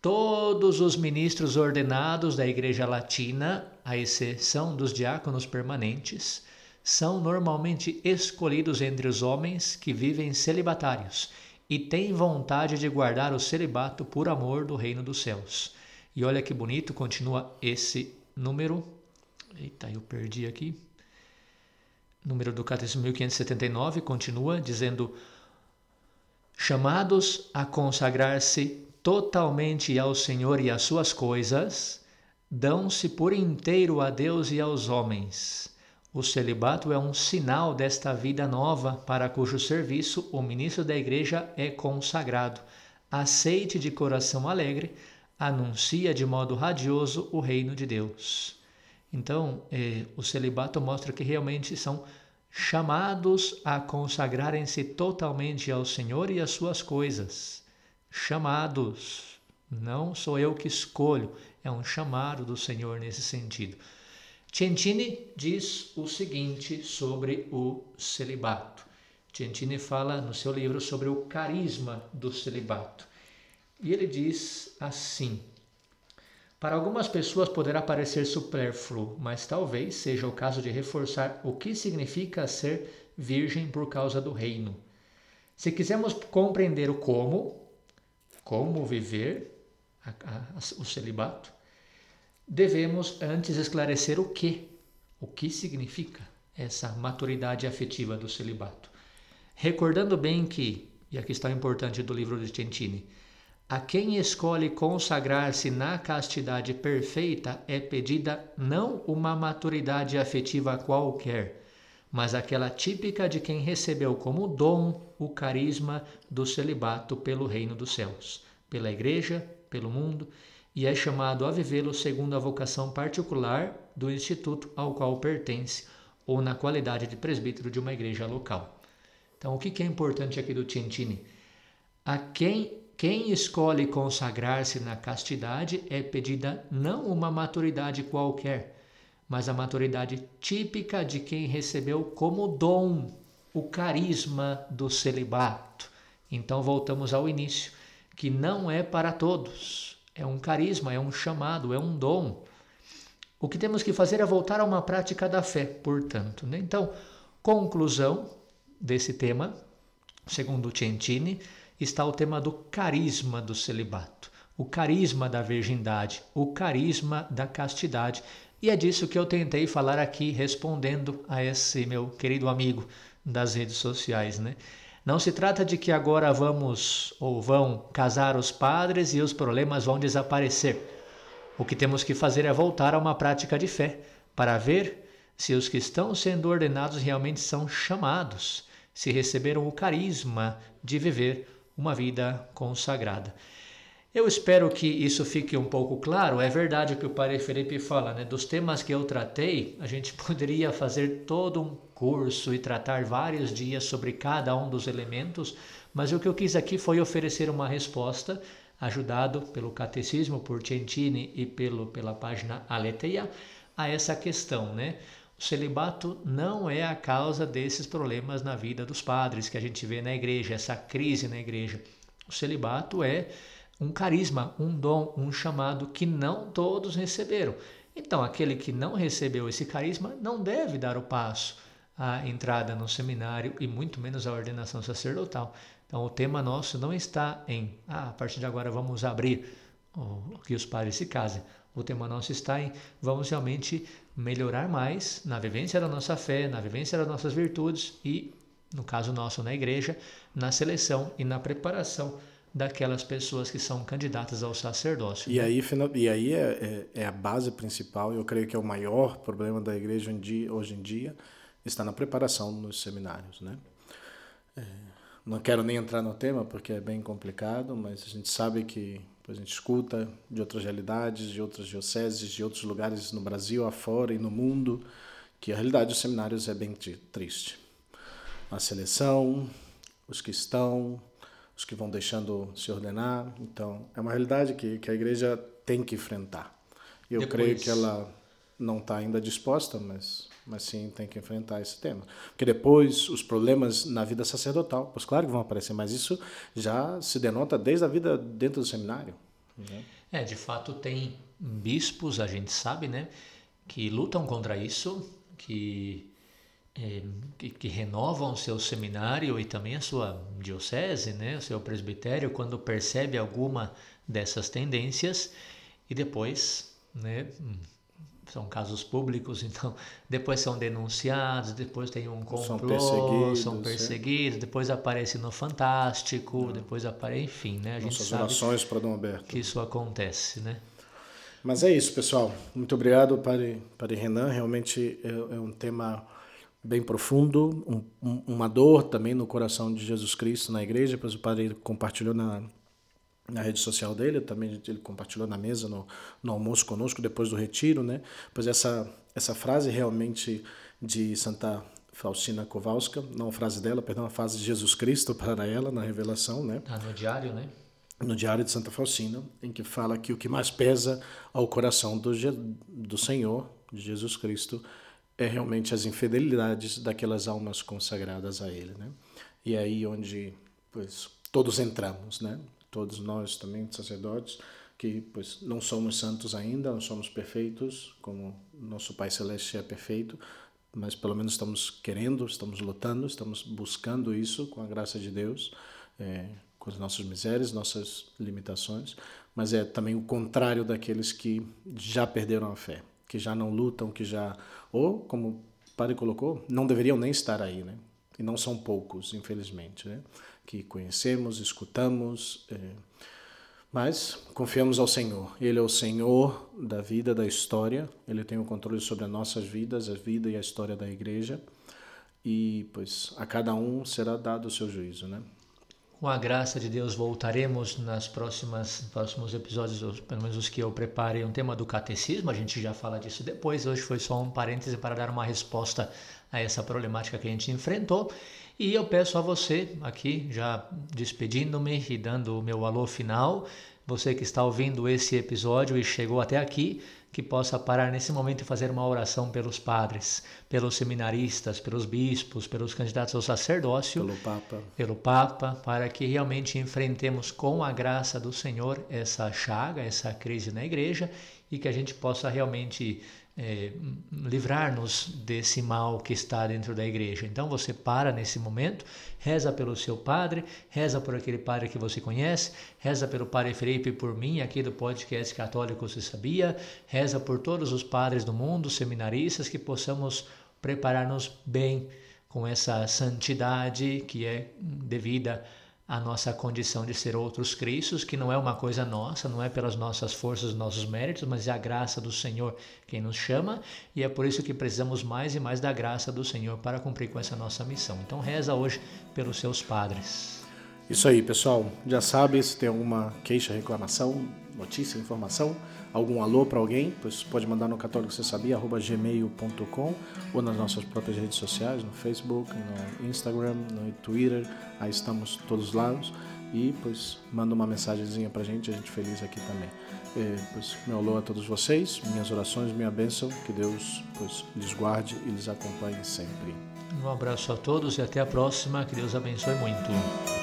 Todos os ministros ordenados da Igreja Latina, à exceção dos diáconos permanentes, são normalmente escolhidos entre os homens que vivem celibatários e têm vontade de guardar o celibato por amor do reino dos céus. E olha que bonito, continua esse número. Eita, eu perdi aqui. Número do Catecismo 1579 continua dizendo: chamados a consagrar-se totalmente ao Senhor e às suas coisas, dão-se por inteiro a Deus e aos homens. O celibato é um sinal desta vida nova para cujo serviço o ministro da igreja é consagrado. Aceite de coração alegre anuncia de modo radioso o reino de Deus. Então, eh, o celibato mostra que realmente são chamados a consagrarem-se totalmente ao Senhor e às suas coisas. Chamados. Não sou eu que escolho, é um chamado do Senhor nesse sentido. Centini diz o seguinte sobre o celibato. Centini fala no seu livro sobre o carisma do celibato. E ele diz assim: Para algumas pessoas poderá parecer supérfluo, mas talvez seja o caso de reforçar o que significa ser virgem por causa do reino. Se quisermos compreender o como, como viver a, a, o celibato, devemos antes esclarecer o que, o que significa essa maturidade afetiva do celibato. Recordando bem que, e aqui está o importante do livro de Centini, a quem escolhe consagrar-se na castidade perfeita é pedida não uma maturidade afetiva qualquer, mas aquela típica de quem recebeu como dom o carisma do celibato pelo reino dos céus, pela igreja, pelo mundo, e é chamado a vivê-lo segundo a vocação particular do instituto ao qual pertence, ou na qualidade de presbítero de uma igreja local. Então, o que é importante aqui do Tintini? A quem quem escolhe consagrar-se na castidade é pedida não uma maturidade qualquer, mas a maturidade típica de quem recebeu como dom o carisma do celibato. Então voltamos ao início, que não é para todos, é um carisma, é um chamado, é um dom. O que temos que fazer é voltar a uma prática da fé, portanto. Né? Então, conclusão desse tema, segundo Centini, está o tema do carisma do celibato, o carisma da virgindade, o carisma da castidade. E é disso que eu tentei falar aqui, respondendo a esse meu querido amigo das redes sociais, né? Não se trata de que agora vamos ou vão casar os padres e os problemas vão desaparecer. O que temos que fazer é voltar a uma prática de fé para ver se os que estão sendo ordenados realmente são chamados, se receberam o carisma de viver uma vida consagrada. Eu espero que isso fique um pouco claro. É verdade o que o Padre Felipe fala, né? Dos temas que eu tratei, a gente (laughs) poderia fazer todo um curso e tratar vários dias sobre cada um dos elementos, Mas o que eu quis aqui foi oferecer uma resposta, ajudado pelo Catecismo, por Centini e pelo, pela página Aletheia, a essa questão, né? O celibato não é a causa desses problemas na vida dos padres que a gente vê na igreja, essa crise na igreja. O celibato é um carisma, um dom, um chamado que não todos receberam. Então, aquele que não recebeu esse carisma não deve dar o passo à entrada no seminário e muito menos à ordenação sacerdotal. Então, o tema nosso não está em, ah, a partir de agora vamos abrir o que os padres se casem. O tema nosso está em vamos realmente melhorar mais na vivência da nossa fé, na vivência das nossas virtudes e, no caso nosso na igreja, na seleção e na preparação daquelas pessoas que são candidatas ao sacerdócio. E aí, e aí é, é, é, a base principal, eu creio que é o maior problema da igreja hoje em dia, está na preparação nos seminários. Né? É, não quero nem entrar no tema porque é bem complicado, mas a gente sabe que a gente escuta de outras realidades, de outras dioceses, de outros lugares no Brasil, afora e no mundo, que a realidade dos seminários é bem triste. A seleção, os que estão, os que vão deixando se ordenar. Então, é uma realidade que, que a igreja tem que enfrentar. E eu Depois... creio que ela não está ainda disposta, mas, mas sim tem que enfrentar esse tema. Porque depois os problemas na vida sacerdotal, pois claro que vão aparecer, mas isso já se denota desde a vida dentro do seminário. Né? É, de fato tem bispos, a gente sabe, né, que lutam contra isso, que, é, que, que, renovam o seu seminário e também a sua diocese, né, o seu presbitério, quando percebe alguma dessas tendências e depois, né, são casos públicos, (laughs) então depois são denunciados, depois tem um complô, são perseguidos, são perseguidos depois aparece no Fantástico, depois aparece, enfim, né? A gente Nossas sabe orações para Dom Alberto. que isso acontece, né? Mas é isso, pessoal. Muito obrigado, Padre, Padre Renan. Realmente é, é um tema bem profundo, um, um, uma dor também no coração de Jesus Cristo na igreja, pois o Padre compartilhou na, na rede social dele, também ele compartilhou na mesa no, no almoço conosco depois do retiro, né? Pois essa essa frase realmente de Santa Faustina Kowalska, não a frase dela, perdão, a frase de Jesus Cristo para ela na revelação, né? Ah, no diário, né? No diário de Santa Faustina, em que fala que o que mais pesa ao coração do, do Senhor, de Jesus Cristo, é realmente as infidelidades daquelas almas consagradas a Ele, né? E é aí onde, pois, todos entramos, né? todos nós também sacerdotes que pois não somos santos ainda, não somos perfeitos, como nosso Pai Celeste é perfeito, mas pelo menos estamos querendo, estamos lutando, estamos buscando isso com a graça de Deus, é, com as nossas misérias, nossas limitações, mas é também o contrário daqueles que já perderam a fé, que já não lutam, que já, ou como o Padre colocou, não deveriam nem estar aí, né? E não são poucos, infelizmente, né? que conhecemos, escutamos, é, mas confiamos ao Senhor. Ele é o Senhor da vida, da história. Ele tem o controle sobre as nossas vidas, a vida e a história da igreja. E, pois, a cada um será dado o seu juízo, né? Com a graça de Deus, voltaremos nas próximas próximos episódios, pelo menos os que eu preparei, um tema do catecismo. A gente já fala disso depois. Hoje foi só um parêntese para dar uma resposta a essa problemática que a gente enfrentou. E eu peço a você, aqui, já despedindo-me e dando o meu alô final, você que está ouvindo esse episódio e chegou até aqui, que possa parar nesse momento e fazer uma oração pelos padres, pelos seminaristas, pelos bispos, pelos candidatos ao sacerdócio, pelo Papa, pelo Papa, para que realmente enfrentemos com a graça do Senhor essa chaga, essa crise na igreja e que a gente possa realmente é, livrar-nos desse mal que está dentro da igreja. Então você para nesse momento, reza pelo seu padre, reza por aquele padre que você conhece, reza pelo padre Felipe por mim, aqui do podcast Católico Se Sabia, reza por todos os padres do mundo, seminaristas, que possamos preparar-nos bem com essa santidade que é devida a nossa condição de ser outros Cristos, que não é uma coisa nossa, não é pelas nossas forças, nossos méritos, mas é a graça do Senhor quem nos chama, e é por isso que precisamos mais e mais da graça do Senhor para cumprir com essa nossa missão. Então reza hoje pelos seus padres. Isso aí, pessoal. Já sabe, se tem alguma queixa, reclamação, notícia, informação, algum alô para alguém, pois pode mandar no católico você sabia gmail.com ou nas nossas próprias redes sociais, no Facebook, no Instagram, no Twitter, aí estamos todos lados e pois manda uma mensagenzinha para gente, a gente feliz aqui também. É, pois meu alô a todos vocês, minhas orações, minha bênção, que Deus pois lhes guarde e lhes acompanhe sempre. Um abraço a todos e até a próxima, que Deus abençoe muito.